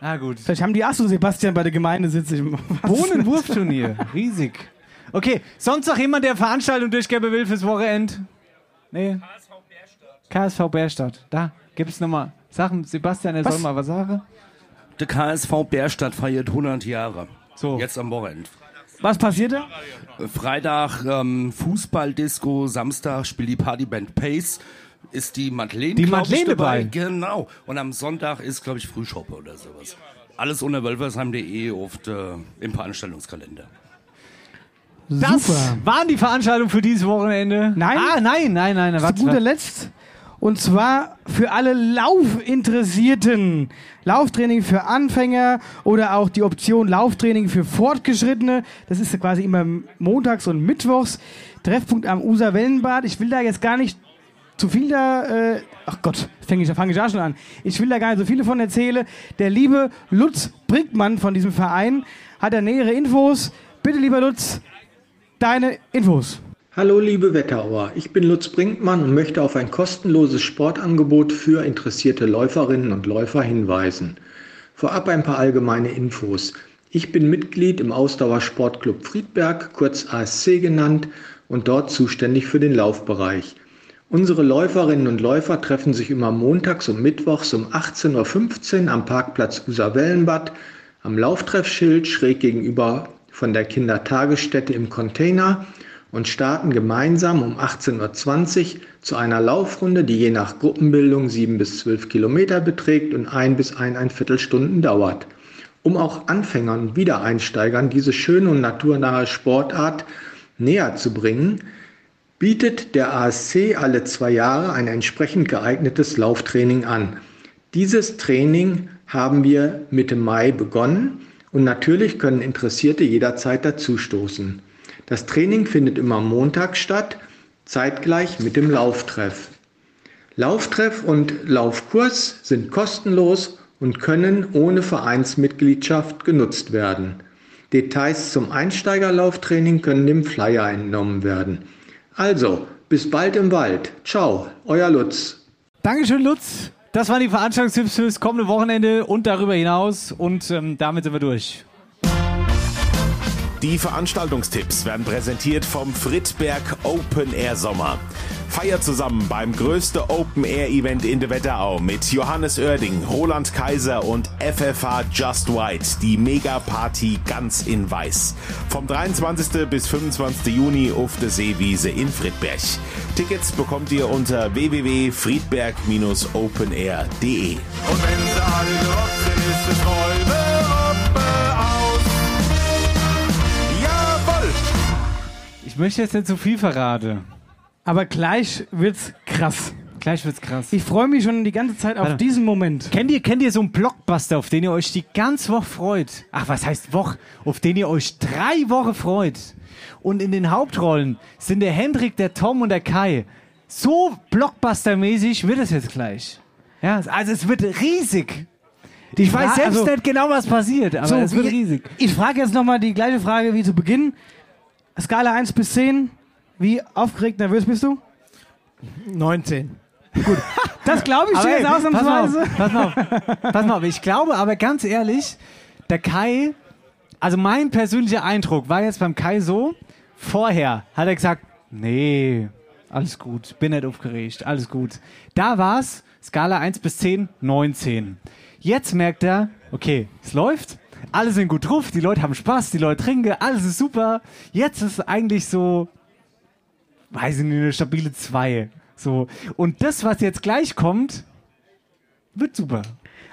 Na gut. Vielleicht haben die Ach so Sebastian bei der Gemeinde sitzen. Bohnenwurfturnier. Riesig. Okay, sonst noch jemand, der Veranstaltung durchgeben will fürs Wochenende? Nee. KSV Bärstadt. Da gibt's nochmal Sachen. Sebastian, er Was? soll mal was sagen. Der KSV Bärstadt feiert 100 Jahre. So. Jetzt am Wochenende. Was passiert da? Freitag ähm, Fußballdisco, Samstag spielt die Partyband Pace. Ist die Madeleine, Die glaub ich, Madeleine dabei? Genau. Und am Sonntag ist, glaube ich, Frühschoppe oder sowas. Alles unter wölfersheim.de auf der, im Veranstaltungskalender. Das Super. waren die Veranstaltungen für dieses Wochenende. Nein. Ah, nein, nein, nein. Zu warte, guter. Letzt. Und zwar für alle Laufinteressierten. Lauftraining für Anfänger oder auch die Option Lauftraining für Fortgeschrittene. Das ist quasi immer montags und mittwochs. Treffpunkt am User Wellenbad. Ich will da jetzt gar nicht zu viel da. Äh, ach Gott, fange ich, fang ich da schon an. Ich will da gar nicht so viele von erzählen. Der liebe Lutz Brinkmann von diesem Verein hat da nähere Infos. Bitte, lieber Lutz, deine Infos. Hallo liebe Wetterauer, ich bin Lutz Brinkmann und möchte auf ein kostenloses Sportangebot für interessierte Läuferinnen und Läufer hinweisen. Vorab ein paar allgemeine Infos. Ich bin Mitglied im Ausdauersportclub Friedberg, kurz ASC genannt, und dort zuständig für den Laufbereich. Unsere Läuferinnen und Läufer treffen sich immer montags und mittwochs um 18.15 Uhr am Parkplatz User Wellenbad. am Lauftreffschild schräg gegenüber von der Kindertagesstätte im Container und starten gemeinsam um 18.20 Uhr zu einer Laufrunde, die je nach Gruppenbildung 7 bis 12 Kilometer beträgt und ein bis eineinviertel Stunden dauert. Um auch Anfängern und Wiedereinsteigern diese schöne und naturnahe Sportart näher zu bringen, bietet der ASC alle zwei Jahre ein entsprechend geeignetes Lauftraining an. Dieses Training haben wir Mitte Mai begonnen und natürlich können Interessierte jederzeit dazustoßen. Das Training findet immer Montag statt, zeitgleich mit dem Lauftreff. Lauftreff und Laufkurs sind kostenlos und können ohne Vereinsmitgliedschaft genutzt werden. Details zum Einsteigerlauftraining können dem Flyer entnommen werden. Also, bis bald im Wald. Ciao, euer Lutz. Dankeschön, Lutz. Das waren die Veranstaltungstipps fürs kommende Wochenende und darüber hinaus. Und ähm, damit sind wir durch. Die Veranstaltungstipps werden präsentiert vom Friedberg Open Air Sommer. Feier zusammen beim größten Open Air Event in der Wetterau mit Johannes Oerding, Roland Kaiser und FFH Just White, die Mega Party ganz in weiß. Vom 23. bis 25. Juni auf der Seewiese in Friedberg. Tickets bekommt ihr unter www.friedberg-openair.de. Und wenn sie alle gerockt sind, ist es Ich möchte jetzt nicht zu viel verraten. Aber gleich wird's krass. Gleich wird's krass. Ich freue mich schon die ganze Zeit auf Warte. diesen Moment. Kennt ihr, kennt ihr so einen Blockbuster, auf den ihr euch die ganze Woche freut? Ach, was heißt Woche? Auf den ihr euch drei Wochen freut. Und in den Hauptrollen sind der Hendrik, der Tom und der Kai. So Blockbuster-mäßig wird es jetzt gleich. Ja, also es wird riesig. Ich weiß selbst also- nicht genau, was passiert, aber So, es wird riesig. Ich frage jetzt nochmal die gleiche Frage wie zu Beginn. Skala 1 bis 10. Wie aufgeregt, nervös bist du? 19. Gut. Das glaube ich dir jetzt ausnahmsweise. Pass mal, auf, pass mal, auf, pass mal auf. Ich glaube aber ganz ehrlich, der Kai, also mein persönlicher Eindruck war jetzt beim Kai so, vorher hat er gesagt, nee, alles gut, bin nicht aufgeregt, alles gut. Da war's, Skala 1 bis 10, 19. Jetzt merkt er, okay, es läuft, alle sind gut drauf, die Leute haben Spaß, die Leute trinken, alles ist super. Jetzt ist es eigentlich so, weiß ich nicht, eine stabile 2. So. Und das, was jetzt gleich kommt, wird super.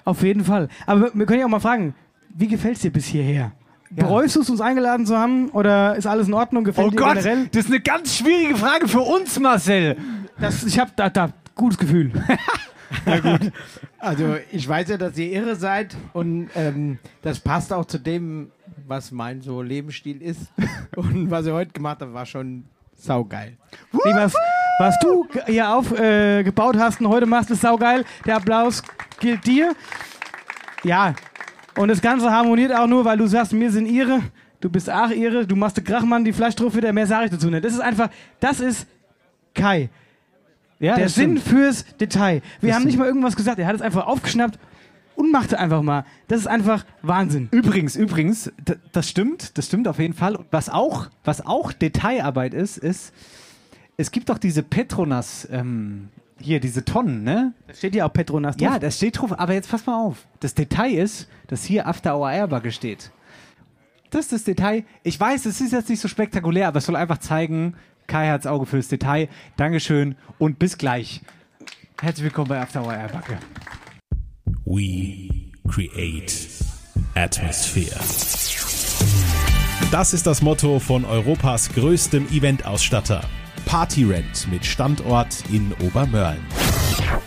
Auf jeden Fall. Aber wir können ja auch mal fragen, wie gefällt es dir bis hierher? Ja. Bereust du es, uns eingeladen zu haben? Oder ist alles in Ordnung? Gefällt Oh dir Gott, generell? das ist eine ganz schwierige Frage für uns, Marcel. Das, ich habe da, da gutes Gefühl. Also ich weiß ja, dass ihr irre seid und ähm, das passt auch zu dem, was mein so Lebensstil ist. Und was ihr heute gemacht habt, war schon saugeil. Nee, was, was du hier aufgebaut äh, hast und heute machst, ist saugeil. Der Applaus gilt dir. Ja, und das Ganze harmoniert auch nur, weil du sagst, wir sind ihre, du bist auch ihre, du machst den Krachmann, die Fleischstrophe, der mehr sage ich dazu nicht. Das ist einfach, das ist Kai. Ja, der Sinn stimmt. fürs Detail. Wir Das haben nicht mal irgendwas gesagt, er hat es einfach aufgeschnappt und machte einfach mal. Das ist einfach Wahnsinn. Übrigens, übrigens, das stimmt, das stimmt auf jeden Fall. Und was auch, was auch Detailarbeit ist, ist, es gibt doch diese Petronas, ähm, hier, diese Tonnen, ne? Da steht ja auch Petronas drauf. Ja, das steht drauf, aber jetzt pass mal auf. Das Detail ist, dass hier After Hour Airbag steht. Das ist das Detail. Ich weiß, es ist jetzt nicht so spektakulär, aber es soll einfach zeigen, Kai hat's Auge fürs Detail. Dankeschön und bis gleich. Herzlich willkommen bei After Hour Airbag. We create atmosphere. Das ist das Motto von Europas größtem Eventausstatter. Partyrent mit Standort in Obermörlen.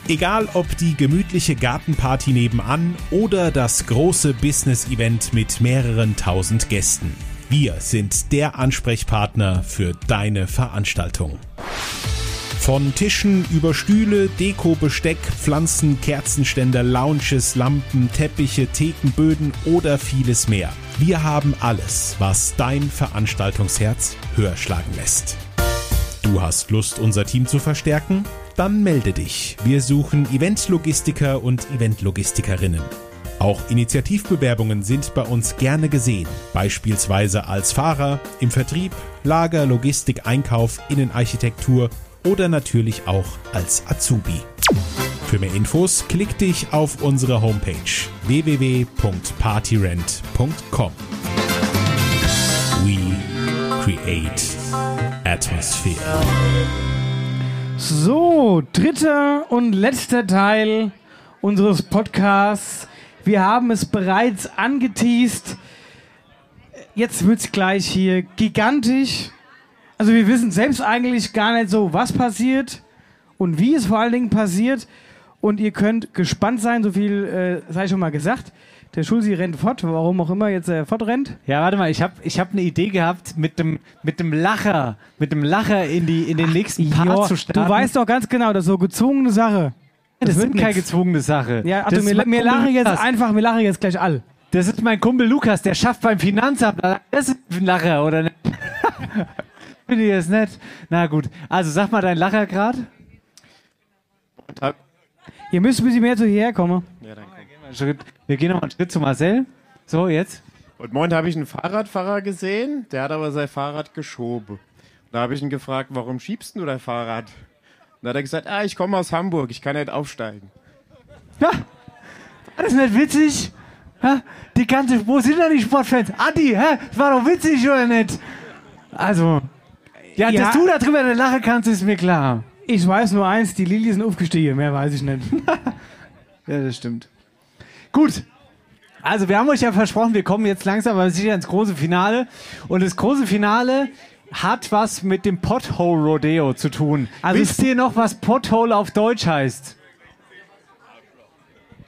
Egal ob die gemütliche Gartenparty nebenan oder das große Business-Event mit mehreren tausend Gästen. Wir sind der Ansprechpartner für deine Veranstaltung. Von Tischen über Stühle, Deko, Besteck, Pflanzen, Kerzenständer, Lounges, Lampen, Teppiche, Theken, Böden oder vieles mehr. Wir haben alles, was dein Veranstaltungsherz höher schlagen lässt. Du hast Lust, unser Team zu verstärken? Dann melde dich. Wir suchen Eventlogistiker und Eventlogistikerinnen. Auch Initiativbewerbungen sind bei uns gerne gesehen, beispielsweise als Fahrer, im Vertrieb, Lager, Logistik, Einkauf, Innenarchitektur oder natürlich auch als Azubi. Für mehr Infos klick dich auf unsere Homepage www.partyrent.com. We create atmosphere. So, dritter und letzter Teil unseres Podcasts. Wir haben es bereits angeteased. Jetzt wird es gleich hier gigantisch. Also wir wissen selbst eigentlich gar nicht so, was passiert und wie es vor allen Dingen passiert. Und ihr könnt gespannt sein, so viel äh, sei schon mal gesagt. Der Schulzi rennt fort, warum auch immer jetzt er fortrennt. Ja, warte mal, ich habe ich hab eine Idee gehabt, mit dem, mit dem Lacher, mit dem Lacher in, die, in den nächsten Part Jo, zu starten. du weißt doch ganz genau, das ist so gezwungene Sache. Das, wird sind keine nix. gezwungene Sache. Ja, Das also ist mir, mir lache jetzt Lukas. einfach, mir lache jetzt gleich all. Das ist mein Kumpel Lukas, der schafft beim Finanzamt. Das ist ein Lacher, oder nicht? Finde ich das nett? Na gut. Also sag mal dein Lacher gerade. Ihr müsst ein bisschen mehr zu hierher kommen. Schritt. Wir gehen noch mal einen Schritt zu Marcel. So, jetzt. Und morgen habe ich einen Fahrradfahrer gesehen, der hat aber sein Fahrrad geschoben. Da habe ich ihn gefragt, warum schiebst du dein Fahrrad? Da hat er gesagt, ah, ich komme aus Hamburg, ich kann nicht aufsteigen. Das ist nicht witzig. Ha? Die ganze, wo sind denn die Sportfans? Adi, hä? Das war doch witzig, oder nicht? Also, ja, Ja. dass du da drüber lachen kannst, ist mir klar. Ich weiß nur eins, die Lilien sind aufgestiegen, mehr weiß ich nicht. Ja, das stimmt. Gut. Also, wir haben euch ja versprochen, wir kommen jetzt langsam aber sicher ins große Finale. Und das große Finale hat was mit dem Pothole Rodeo zu tun. Also Wisst ihr noch, was Pothole auf Deutsch heißt?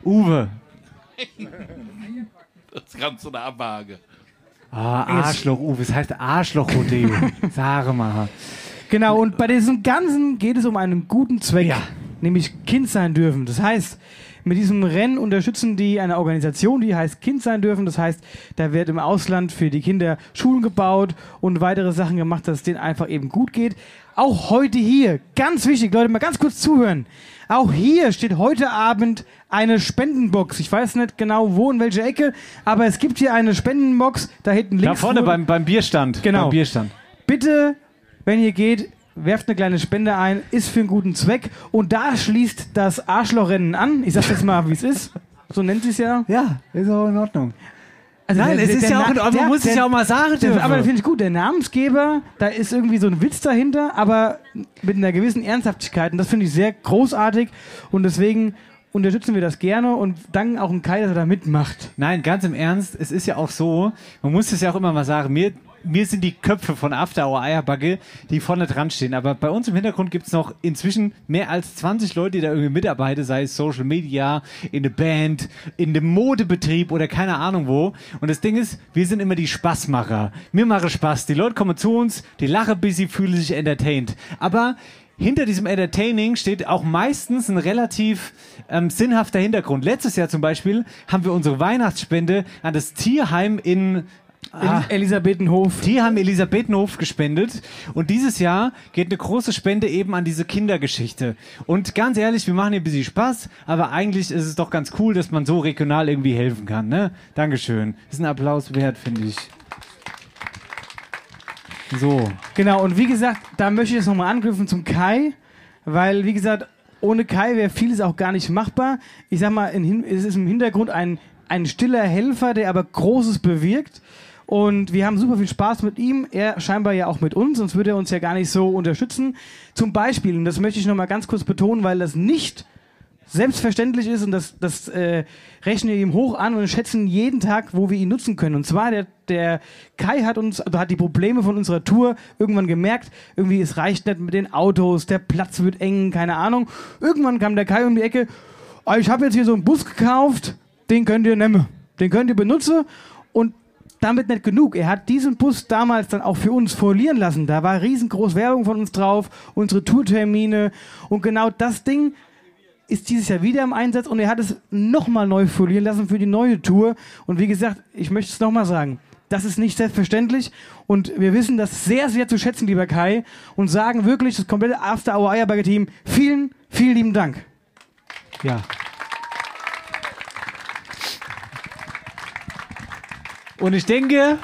Uwe. Das ist ganz so eine Abwage. Ah, Arschloch, Uwe. Es heißt Arschloch Rodeo. Sag mal. Genau, und bei diesem Ganzen geht es um einen guten Zweck, nämlich Kind sein dürfen. Das heißt, mit diesem Rennen unterstützen die eine Organisation, die heißt Kind sein dürfen. Das heißt, da wird im Ausland für die Kinder Schulen gebaut und weitere Sachen gemacht, dass es denen einfach eben gut geht. Auch heute hier, ganz wichtig, Leute, mal ganz kurz zuhören. Auch hier steht heute Abend eine Spendenbox. Ich weiß nicht genau wo in welcher Ecke, aber es gibt hier eine Spendenbox, da hinten links. Da vorne beim, beim Bierstand. Genau. Beim Bierstand. Bitte, wenn ihr geht, werft eine kleine Spende ein, ist für einen guten Zweck. Und da schließt das Arschlochrennen an. Ich sag jetzt mal, wie es ist. So nennt sie es ja. Ja, ist auch in Ordnung. Also Nein, es ist ja auch in Ordnung, man muss es ja auch mal sagen der, dürfen. Aber das finde ich gut. Der Namensgeber, da ist irgendwie so ein Witz dahinter, aber mit einer gewissen Ernsthaftigkeit. Und das finde ich sehr großartig. Und deswegen unterstützen wir das gerne und danken auch dem Kai, dass er da mitmacht. Nein, ganz im Ernst, es ist ja auch so, man muss es ja auch immer mal sagen, mir, mir sind die Köpfe von After Hour Eierbacke, die vorne dran stehen. Aber bei uns im Hintergrund gibt es noch inzwischen mehr als 20 Leute, die da irgendwie mitarbeiten, sei es Social Media, in der Band, in dem Modebetrieb oder keine Ahnung wo. Und das Ding ist, wir sind immer die Spaßmacher. Mir mache Spaß. Die Leute kommen zu uns, die lachen ein bisschen, fühlen sich entertained. Aber hinter diesem Entertaining steht auch meistens ein relativ ähm, sinnhafter Hintergrund. Letztes Jahr zum Beispiel haben wir unsere Weihnachtsspende an das Tierheim in Ah. Elisabethenhof. Tierheim Elisabethenhof gespendet. Und dieses Jahr geht eine große Spende eben an diese Kindergeschichte. Und ganz ehrlich, wir machen hier ein bisschen Spaß, aber eigentlich ist es doch ganz cool, dass man so regional irgendwie helfen kann. Ne? Dankeschön. Ist ein Applaus wert, finde ich. So. Genau, und wie gesagt, da möchte ich jetzt nochmal anknüpfen zum Kai, weil, wie gesagt, ohne Kai wäre vieles auch gar nicht machbar. Ich sag mal, in, es ist im Hintergrund ein, ein stiller Helfer, der aber Großes bewirkt. Und wir haben super viel Spaß mit ihm. Er scheinbar ja auch mit uns, sonst würde er uns ja gar nicht so unterstützen. Zum Beispiel, und das möchte ich nochmal ganz kurz betonen, weil das nicht selbstverständlich ist und das, das äh, rechnen wir ihm hoch an und schätzen jeden Tag, wo wir ihn nutzen können. Und zwar der, der Kai hat uns, also hat die Probleme von unserer Tour irgendwann gemerkt, irgendwie es reicht nicht mit den Autos, der Platz wird eng, keine Ahnung. Irgendwann kam der Kai um die Ecke, "Ah, ich habe jetzt hier so einen Bus gekauft, den könnt ihr nehmen, den könnt ihr benutzen und damit nicht genug. Er hat diesen Bus damals dann auch für uns folieren lassen. Da war riesengroß Werbung von uns drauf, unsere Tourtermine und genau das Ding ist dieses Jahr wieder im Einsatz und er hat es nochmal neu folieren lassen für die neue Tour. Und wie gesagt, ich möchte es nochmal sagen. Das ist nicht selbstverständlich und wir wissen das sehr, sehr zu schätzen, lieber Kai, und sagen wirklich das komplette After Hour Eierberger Team vielen, vielen lieben Dank. Ja. Und ich denke,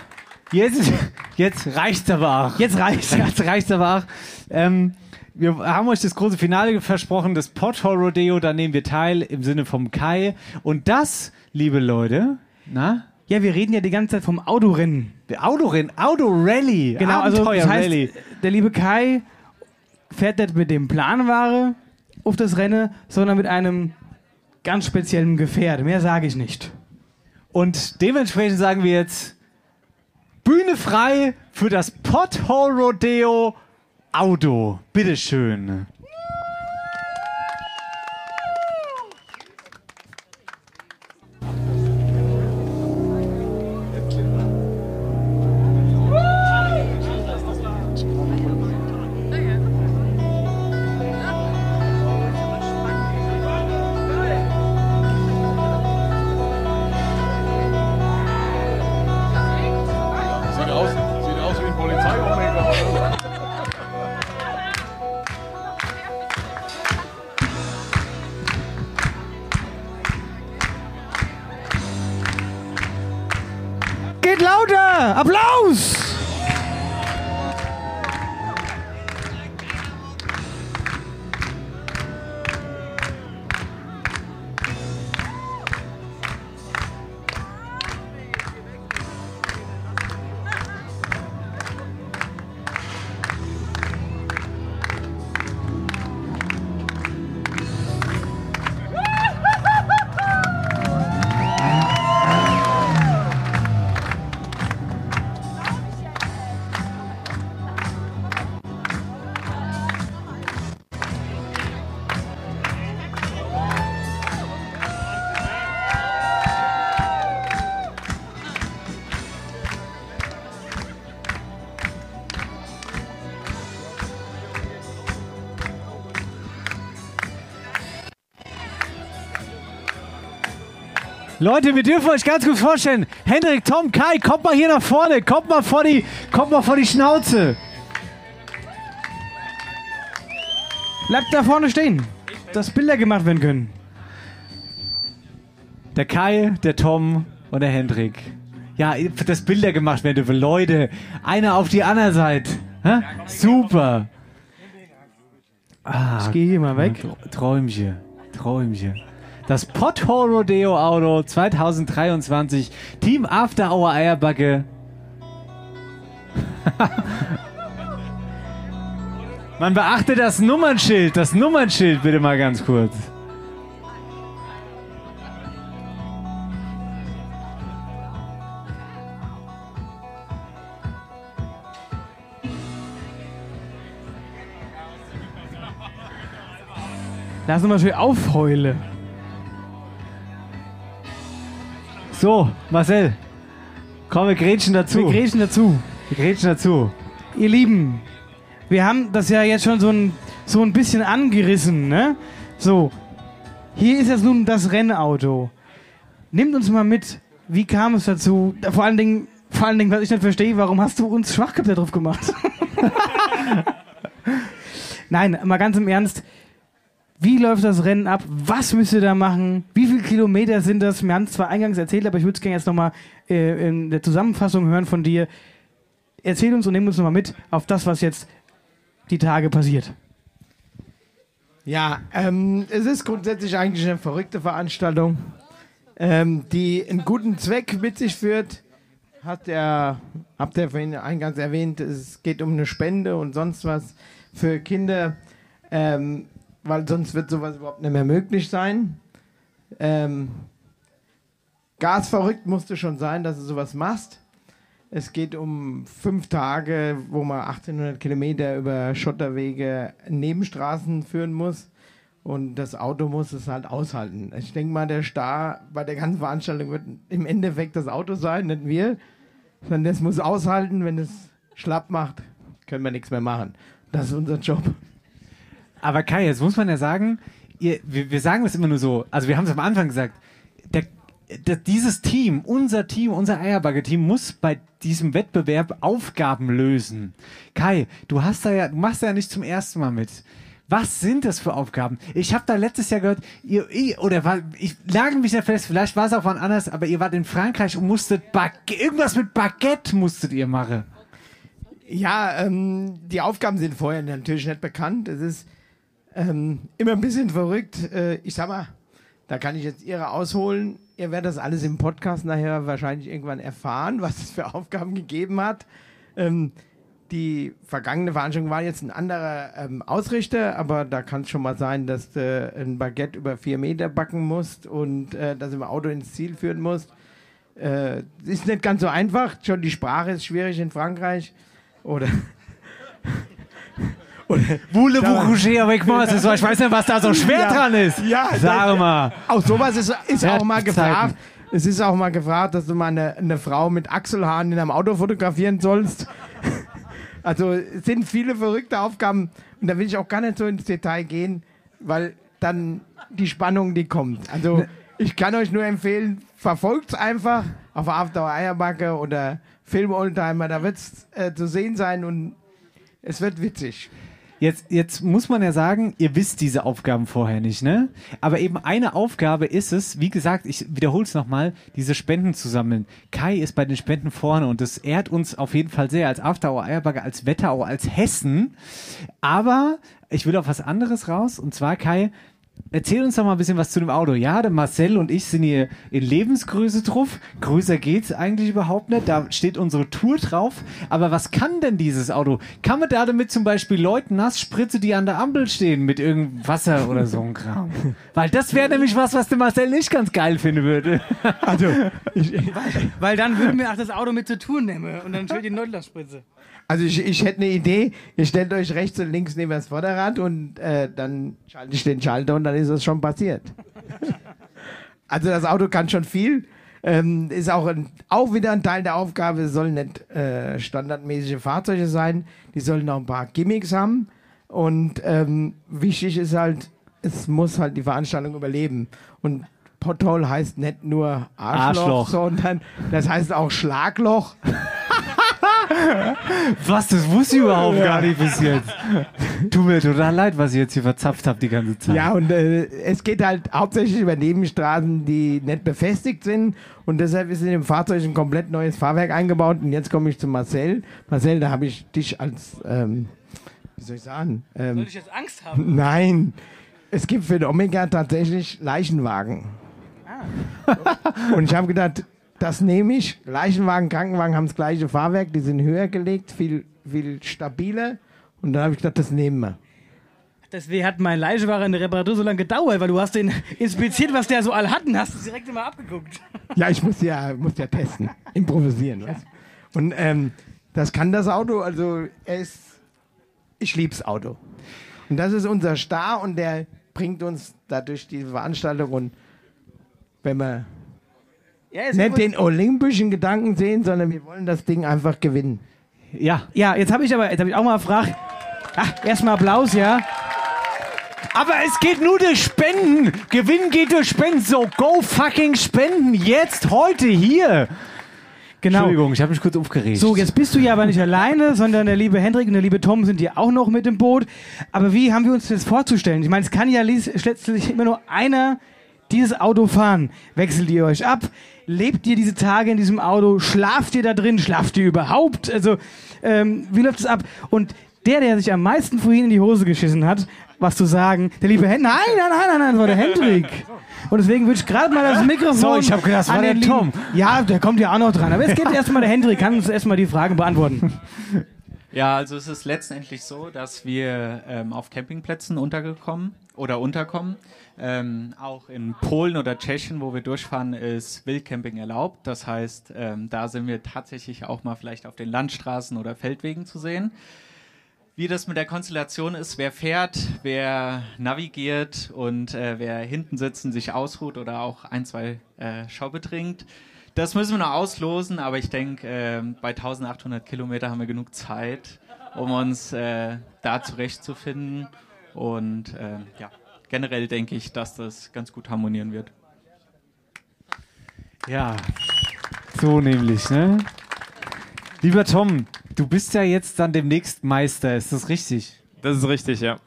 jetzt Jetzt reicht's aber auch. Jetzt reicht's. Jetzt reicht's aber auch. Ähm, wir haben euch das große Finale versprochen, das Pothole Rodeo, da nehmen wir teil im Sinne vom Kai. Und das, liebe Leute, na? Ja, wir reden ja die ganze Zeit vom Autorennen. Autorennen, Autorally, Genau, also das heißt, der liebe Kai fährt nicht mit dem Planware auf das Rennen, sondern mit einem ganz speziellen Gefährt. Mehr sage ich nicht. Und dementsprechend sagen wir jetzt Bühne frei für das Pothole Rodeo Auto. Bitteschön. Leute, wir dürfen euch ganz kurz vorstellen. Hendrik, Tom, Kai, kommt mal hier nach vorne. Kommt mal vor die, kommt mal vor die Schnauze. Bleibt da vorne stehen, dass Bilder gemacht werden können. Der Kai, der Tom und der Hendrik. Ja, dass Bilder gemacht werden dürfen. Leute, einer auf die andere Seite. Hä? Super. Ah, Ich gehe hier mal weg. Tr- Träumchen. Träumchen. Das Pothole Rodeo Auto 2023. Team After Hour Eierbacke. Man beachte das Nummernschild. Das Nummernschild bitte mal ganz kurz. Lass uns mal schön aufheule. So, Marcel. Komm, wir grätschen dazu. Wir grätschen dazu. Wir grätschen dazu. Ihr Lieben, wir haben das ja jetzt schon so ein, so ein bisschen angerissen, ne? So, hier ist jetzt nun das Rennauto. Nehmt uns mal mit, wie kam es dazu? Vor allen Dingen, vor allen Dingen, was ich nicht verstehe, warum hast du uns Schwachköpfe drauf gemacht? Nein, mal ganz im Ernst. Wie läuft das Rennen ab? Was müsst ihr da machen? Wie viele Kilometer sind das? Wir haben es zwar eingangs erzählt, aber ich würde es gerne jetzt nochmal äh, in der Zusammenfassung hören von dir. Erzähl uns und nimm uns nochmal mit auf das, was jetzt die Tage passiert. Ja, ähm, es ist grundsätzlich eigentlich eine verrückte Veranstaltung, ähm, die einen guten Zweck mit sich führt. Hat der, habt ihr vorhin eingangs erwähnt, es geht um eine Spende und sonst was für Kinder, ähm, weil sonst wird sowas überhaupt nicht mehr möglich sein. Ähm, gasverrückt musst du schon sein, dass du sowas machst. Es geht um fünf Tage, wo man 1800 Kilometer über Schotterwege Nebenstraßen führen muss. Und das Auto muss es halt aushalten. Ich denke mal, der Star bei der ganzen Veranstaltung wird im Endeffekt das Auto sein, nicht wir. Sondern das muss aushalten. Wenn es schlapp macht, können wir nichts mehr machen. Das ist unser Job. Aber Kai, jetzt muss man ja sagen, ihr, wir, wir sagen das immer nur so, also wir haben es am Anfang gesagt, der, der, dieses Team, unser Team, unser Eierbagge-Team muss bei diesem Wettbewerb Aufgaben lösen. Kai, du hast da ja, du machst da ja nicht zum ersten Mal mit. Was sind das für Aufgaben? Ich habe da letztes Jahr gehört, ihr, oder war, ich lage mich da fest, vielleicht war es auch wann anders, aber ihr wart in Frankreich und musstet Baguette, irgendwas mit Baguette musstet ihr machen. Ja, ähm, die Aufgaben sind vorher natürlich nicht bekannt. Es ist ähm, immer ein bisschen verrückt. Äh, ich sag mal, da kann ich jetzt Ihre ausholen. Ihr werdet das alles im Podcast nachher wahrscheinlich irgendwann erfahren, was es für Aufgaben gegeben hat. Ähm, die vergangene Veranstaltung war jetzt ein anderer ähm, Ausrichter, aber da kann es schon mal sein, dass du ein Baguette über vier Meter backen musst und äh, das im Auto ins Ziel führen musst. Äh, ist nicht ganz so einfach. Schon die Sprache ist schwierig in Frankreich. Oder. Voulez-vous avec moi? Das so- Ich weiß nicht, was da so schwer Ja. dran ist. Ja, Sag da- mal. Auch sowas ist, ist auch mal gefragt. Es ist auch mal gefragt, dass du mal eine, eine Frau mit Achselhaaren in einem Auto fotografieren sollst. Also es sind viele verrückte Aufgaben und da will ich auch gar nicht so ins Detail gehen, weil dann die Spannung, die kommt. Also ich kann euch nur empfehlen, verfolgt es einfach auf After Eierbacke oder Film Oldtimer, da wird es äh, zu sehen sein und es wird witzig. Jetzt, jetzt muss man ja sagen, ihr wisst diese Aufgaben vorher nicht, ne? Aber eben eine Aufgabe ist es, wie gesagt, ich wiederhole es nochmal, diese Spenden zu sammeln. Kai ist bei den Spenden vorne und das ehrt uns auf jeden Fall sehr als After Hour Eierbagger, als Wetterau, als Hessen. Aber ich will auf was anderes raus und zwar Kai, Erzähl uns doch mal ein bisschen was zu dem Auto. Ja, der Marcel und ich sind hier in Lebensgröße drauf. Größer geht's eigentlich überhaupt nicht. Da steht unsere Tour drauf. Aber was kann denn dieses Auto? Kann man da damit zum Beispiel Leuten nass spritze, die an der Ampel stehen mit irgendeinem Wasser oder so ein Kram? Weil das wäre nämlich was, was der Marcel nicht ganz geil finden würde. Also, Weil dann würden wir auch das Auto mit zur Tour nehmen und dann schön die Neudlerspritze. Also ich, ich hätte eine Idee, ihr stellt euch rechts und links neben das Vorderrad und äh, dann schalte ich den Schalter und dann ist das schon passiert. also das Auto kann schon viel. Ähm, ist auch, ein, auch wieder ein Teil der Aufgabe, es sollen nicht äh, standardmäßige Fahrzeuge sein, die sollen auch ein paar Gimmicks haben. Und ähm, wichtig ist halt, es muss halt die Veranstaltung überleben. Und Pothole heißt nicht nur Arschloch, Arschloch. sondern das heißt auch Schlagloch. Was, das wusste ich überhaupt Ja. gar nicht bis jetzt. Tut mir total leid, was ich jetzt hier verzapft habe die ganze Zeit. Ja, und äh, es geht halt hauptsächlich über Nebenstraßen, die nicht befestigt sind. Und deshalb ist in dem Fahrzeug ein komplett neues Fahrwerk eingebaut. Und jetzt komme ich zu Marcel. Marcel, da habe ich dich als, ähm, wie soll ich sagen? Ähm, Soll ich jetzt Angst haben? Nein, es gibt für den Omega tatsächlich Leichenwagen. Und ich habe gedacht, das nehme ich. Leichenwagen, Krankenwagen haben das gleiche Fahrwerk, die sind höher gelegt, viel, viel stabiler. Und dann habe ich gedacht, das nehmen wir. Deswegen hat mein Leichenwagen in der Reparatur so lange gedauert, weil du hast den inspiziert, was der so all hat und hast es direkt immer abgeguckt. Ja, ich muss ja, muss ja testen, improvisieren. Du. Und ähm, das kann das Auto, also ist, ich lieb's Auto. Und das ist unser Star und der bringt uns dadurch die Veranstaltung und wenn wir Ja, nicht den olympischen Gedanken sehen, sondern wir wollen das Ding einfach gewinnen. Ja. Ja, jetzt habe ich aber, jetzt habe ich auch mal gefragt. Ach, erstmal Applaus, ja. Aber es geht nur durch Spenden. Gewinn geht durch Spenden. So, go fucking spenden. Jetzt, heute, hier. Genau. Entschuldigung, ich habe mich kurz aufgeregt. So, jetzt bist du ja aber nicht alleine, sondern der liebe Hendrik und der liebe Tom sind hier auch noch mit im Boot. Aber wie haben wir uns das vorzustellen? Ich meine, es kann ja letztlich immer nur einer dieses Auto fahren. Wechselt ihr euch ab? Lebt ihr diese Tage in diesem Auto? Schlaft ihr da drin? Schlaft ihr überhaupt? Also, ähm, wie läuft es ab? Und der, der sich am meisten vorhin in die Hose geschissen hat, was zu sagen, der liebe Hendrik, nein, nein, nein, nein, nein, das war der Hendrik. Und deswegen würde ich gerade mal das Mikrofon. So, ich hab gedacht, das war an der Tom. Ja, der kommt ja auch noch dran. Aber jetzt geht erstmal der Hendrik, kann uns erstmal die Frage beantworten. Ja, also es ist letztendlich so, dass wir ähm, auf Campingplätzen untergekommen oder unterkommen. Ähm, auch in Polen oder Tschechien, wo wir durchfahren, ist Wildcamping erlaubt. Das heißt, ähm, da sind wir tatsächlich auch mal vielleicht auf den Landstraßen oder Feldwegen zu sehen. Wie das mit der Konstellation ist, wer fährt, wer navigiert und äh, wer hinten sitzt und sich ausruht oder auch ein, zwei äh, Schaube trinkt, das müssen wir noch auslosen, aber ich denke, ähm, bei 1800 Kilometer haben wir genug Zeit, um uns äh, da zurechtzufinden. Und ähm, ja, generell denke ich, dass das ganz gut harmonieren wird. Ja, so nämlich, ne? Lieber Tom, du bist ja jetzt dann demnächst Meister, ist das richtig? Das ist richtig, ja.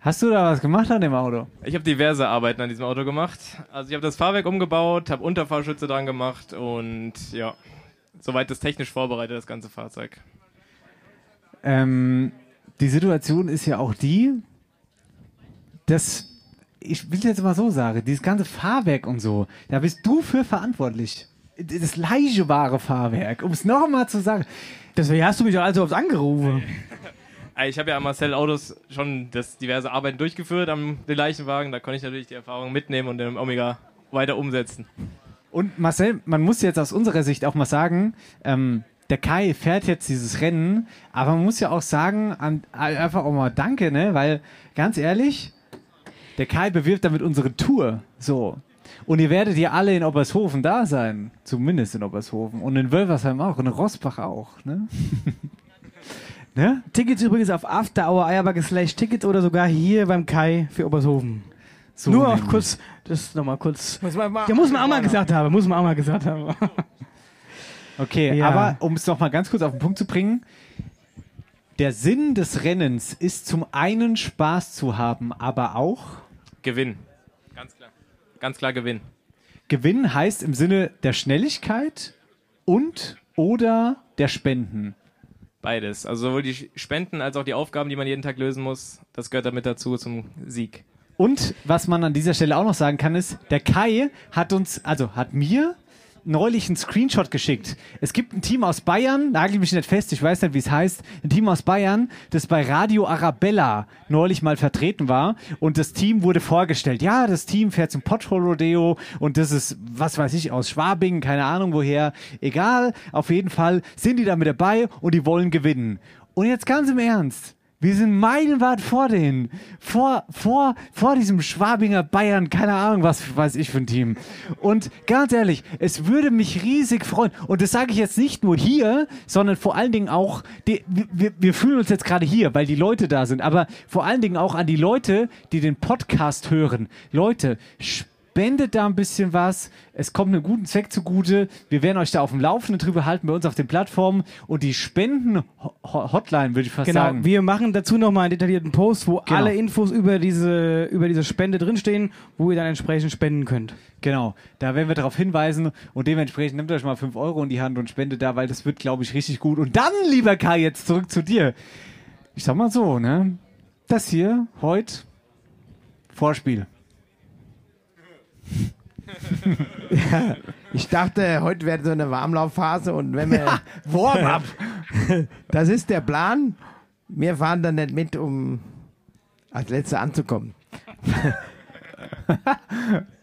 Hast du da was gemacht an dem Auto? Ich habe diverse Arbeiten an diesem Auto gemacht. Also ich habe das Fahrwerk umgebaut, habe Unterfahrschütze dran gemacht und ja, soweit das technisch vorbereitet, das ganze Fahrzeug. ähm, die Situation ist ja auch die, dass, ich will jetzt mal so sagen, dieses ganze Fahrwerk und so, da bist du für verantwortlich. Das leiche wahre Fahrwerk, um es nochmal zu sagen. Deswegen hast du mich auch also oft angerufen. Ich habe ja an Marcel Autos schon das diverse Arbeiten durchgeführt am den Leichenwagen. Da konnte ich natürlich die Erfahrung mitnehmen und den Omega weiter umsetzen. Und Marcel, man muss jetzt aus unserer Sicht auch mal sagen, ähm, der Kai fährt jetzt dieses Rennen, aber man muss ja auch sagen, an, einfach auch mal Danke, ne? Weil, ganz ehrlich, der Kai bewirbt damit unsere Tour. So. Und ihr werdet ja alle in Obershofen da sein. Zumindest in Obershofen. Und in Wölversheim auch. Und in Rossbach auch. Ne? Ne? Tickets übrigens auf After Hour Eierbacke slash Tickets oder sogar hier beim Kai für Obershofen. So Nur auf kurz, das nochmal kurz. Muss man mal- ja, muss man auch mal gesagt haben, muss man auch mal gesagt haben. Okay, Ja. aber um es noch mal ganz kurz auf den Punkt zu bringen, der Sinn des Rennens ist zum einen Spaß zu haben, aber auch Gewinn. Ganz klar. Ganz klar Gewinn. Gewinn heißt im Sinne der Schnelligkeit und oder der Spenden. Beides. Also sowohl die Spenden als auch die Aufgaben, die man jeden Tag lösen muss, das gehört damit dazu zum Sieg. Und was man an dieser Stelle auch noch sagen kann, ist, der Kai hat uns, also hat mir neulich einen Screenshot geschickt. Es gibt ein Team aus Bayern, nagel mich nicht fest, ich weiß nicht, wie es heißt, ein Team aus Bayern, das bei Radio Arabella neulich mal vertreten war und das Team wurde vorgestellt. Ja, das Team fährt zum Pothole Rodeo und das ist, was weiß ich, aus Schwabing, keine Ahnung woher, egal, auf jeden Fall sind die da mit dabei und die wollen gewinnen. Und jetzt ganz im Ernst, wir sind meilenweit vor denen. Vor, vor, vor diesem Schwabinger Bayern, keine Ahnung, was weiß ich für ein Team. Und ganz ehrlich, es würde mich riesig freuen. Und das sage ich jetzt nicht nur hier, sondern vor allen Dingen auch, die, wir, wir fühlen uns jetzt gerade hier, weil die Leute da sind, aber vor allen Dingen auch an die Leute, die den Podcast hören. Leute, spendet da ein bisschen was. Es kommt einem guten Zweck zugute. Wir werden euch da auf dem Laufenden drüber halten bei uns auf den Plattformen. Und die Spenden-Hotline, würde ich fast genau, sagen. wir machen dazu nochmal einen detaillierten Post, wo Genau. alle Infos über diese, über diese Spende drinstehen, wo ihr dann entsprechend spenden könnt. Genau, da werden wir darauf hinweisen und dementsprechend nehmt euch mal 5 Euro in die Hand und spendet da, weil das wird, glaube ich, richtig gut. Und dann, lieber Kai, jetzt zurück zu dir. Ich sag mal so, ne? Das hier heute Vorspiel. Ja, ich dachte, heute wäre so eine Warmlaufphase und wenn wir. Ja, Warm-up. Das ist der Plan. Wir fahren dann nicht mit, um als Letzte anzukommen.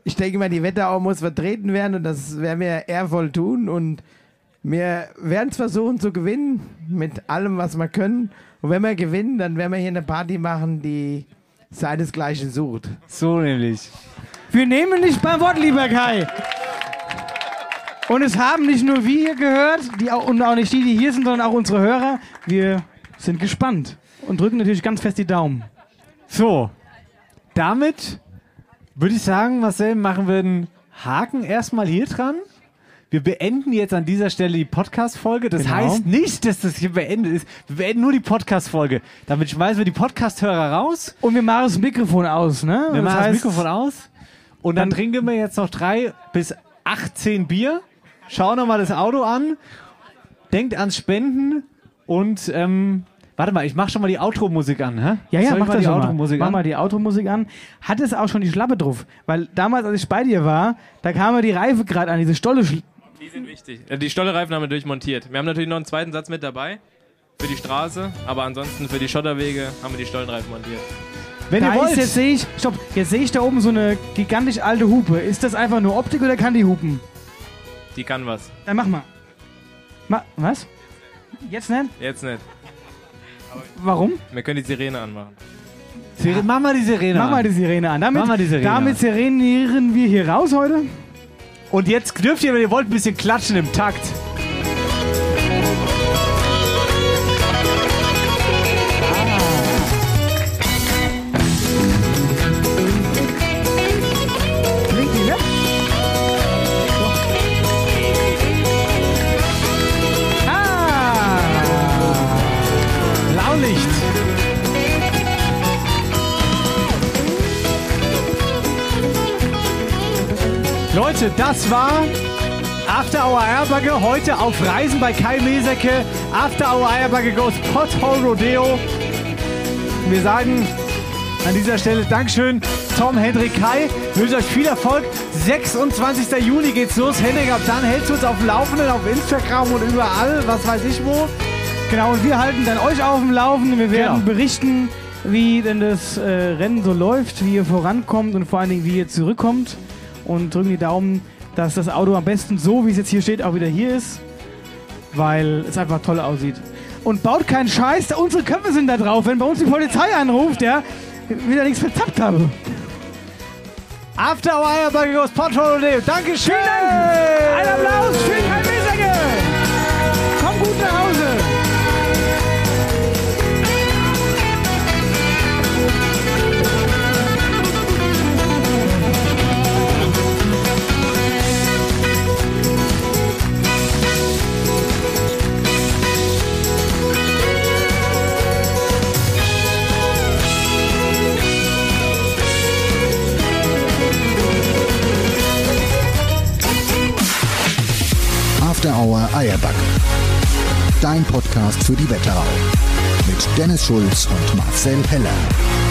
ich denke mal, die Wetterau muss vertreten werden und das werden wir ehrvoll tun und wir werden es versuchen zu gewinnen mit allem, was wir können. Und wenn wir gewinnen, dann werden wir hier eine Party machen, die seinesgleichen sucht. So nämlich. Wir nehmen nicht beim Wort, lieber Kai. Und es haben nicht nur wir gehört, die und auch nicht die, die hier sind, sondern auch unsere Hörer. Wir sind gespannt und drücken natürlich ganz fest die Daumen. So, damit würde ich sagen, Marcel, machen wir einen Haken erstmal hier dran. Wir beenden jetzt an dieser Stelle die Podcast-Folge. Das Genau. heißt nicht, dass das hier beendet ist. Wir beenden nur die Podcast-Folge. Damit schmeißen wir die Podcast-Hörer raus. Und wir machen das Mikrofon aus, ne? Wir Das machen das Mikrofon aus. Und dann, trinken wir jetzt noch drei bis 18 Bier. Schauen nochmal das Auto an. Denkt ans Spenden. Und, ähm, warte mal, ich mach schon mal die Outro-Musik an, hä? Ja, ja, Soll mach mal das die schon mal. Outro-Musik Mach an? mal die Automusik an. Hat es auch schon die Schlappe drauf? Weil damals, als ich bei dir war, da kam mir die Reife gerade an, diese Stolle. Schl- Die sind wichtig. Äh, Die Stollereifen haben wir durchmontiert. Wir haben natürlich noch einen zweiten Satz mit dabei für die Straße, aber ansonsten für die Schotterwege haben wir die Stollenreifen montiert. Wenn ihr da wollt. Ist, jetzt sehe ich, stopp, jetzt sehe ich da oben so eine gigantisch alte Hupe. Ist das einfach nur Optik oder kann die hupen? Die kann was. Dann mach mal. Ma was? Jetzt nicht? Jetzt nicht. Warum? Wir können die Sirene anmachen. Sire mach mal die Sirene Mach an. mal die Sirene an. Damit, Mach mal die Sirene damit an. sirenieren wir hier raus heute. Und jetzt dürft ihr, wenn ihr wollt, ein bisschen klatschen im Takt. Leute, das war After Hour Erbagge heute auf Reisen bei Kai Mesecke. After Hour Eierbacke Goes Pothole Rodeo. Wir sagen an dieser Stelle Dankeschön, Tom, Hendrik, Kai. Wünsche euch viel Erfolg. 26. Juni geht's los. Hendrik, ab dann hältst du uns auf dem Laufenden auf Instagram und überall, was weiß ich wo. Genau, und wir halten dann euch auf dem Laufenden. Wir werden Genau. berichten, wie denn das äh, Rennen so läuft, wie ihr vorankommt und vor allen Dingen, wie ihr zurückkommt. Und drücken die Daumen, dass das Auto am besten so, wie es jetzt hier steht, auch wieder hier ist. Weil es einfach toll aussieht. Und baut keinen Scheiß, unsere Köpfe sind da drauf. Wenn bei uns die Polizei anruft, ja, wieder nichts verzappt habe. After Eierbacke Goes Patrol Rodeo. Dankeschön! Ein Applaus für Kai Hour Eierback. Dein Podcast für die Wetterau. Mit Dennis Schulz und Marcel Heller.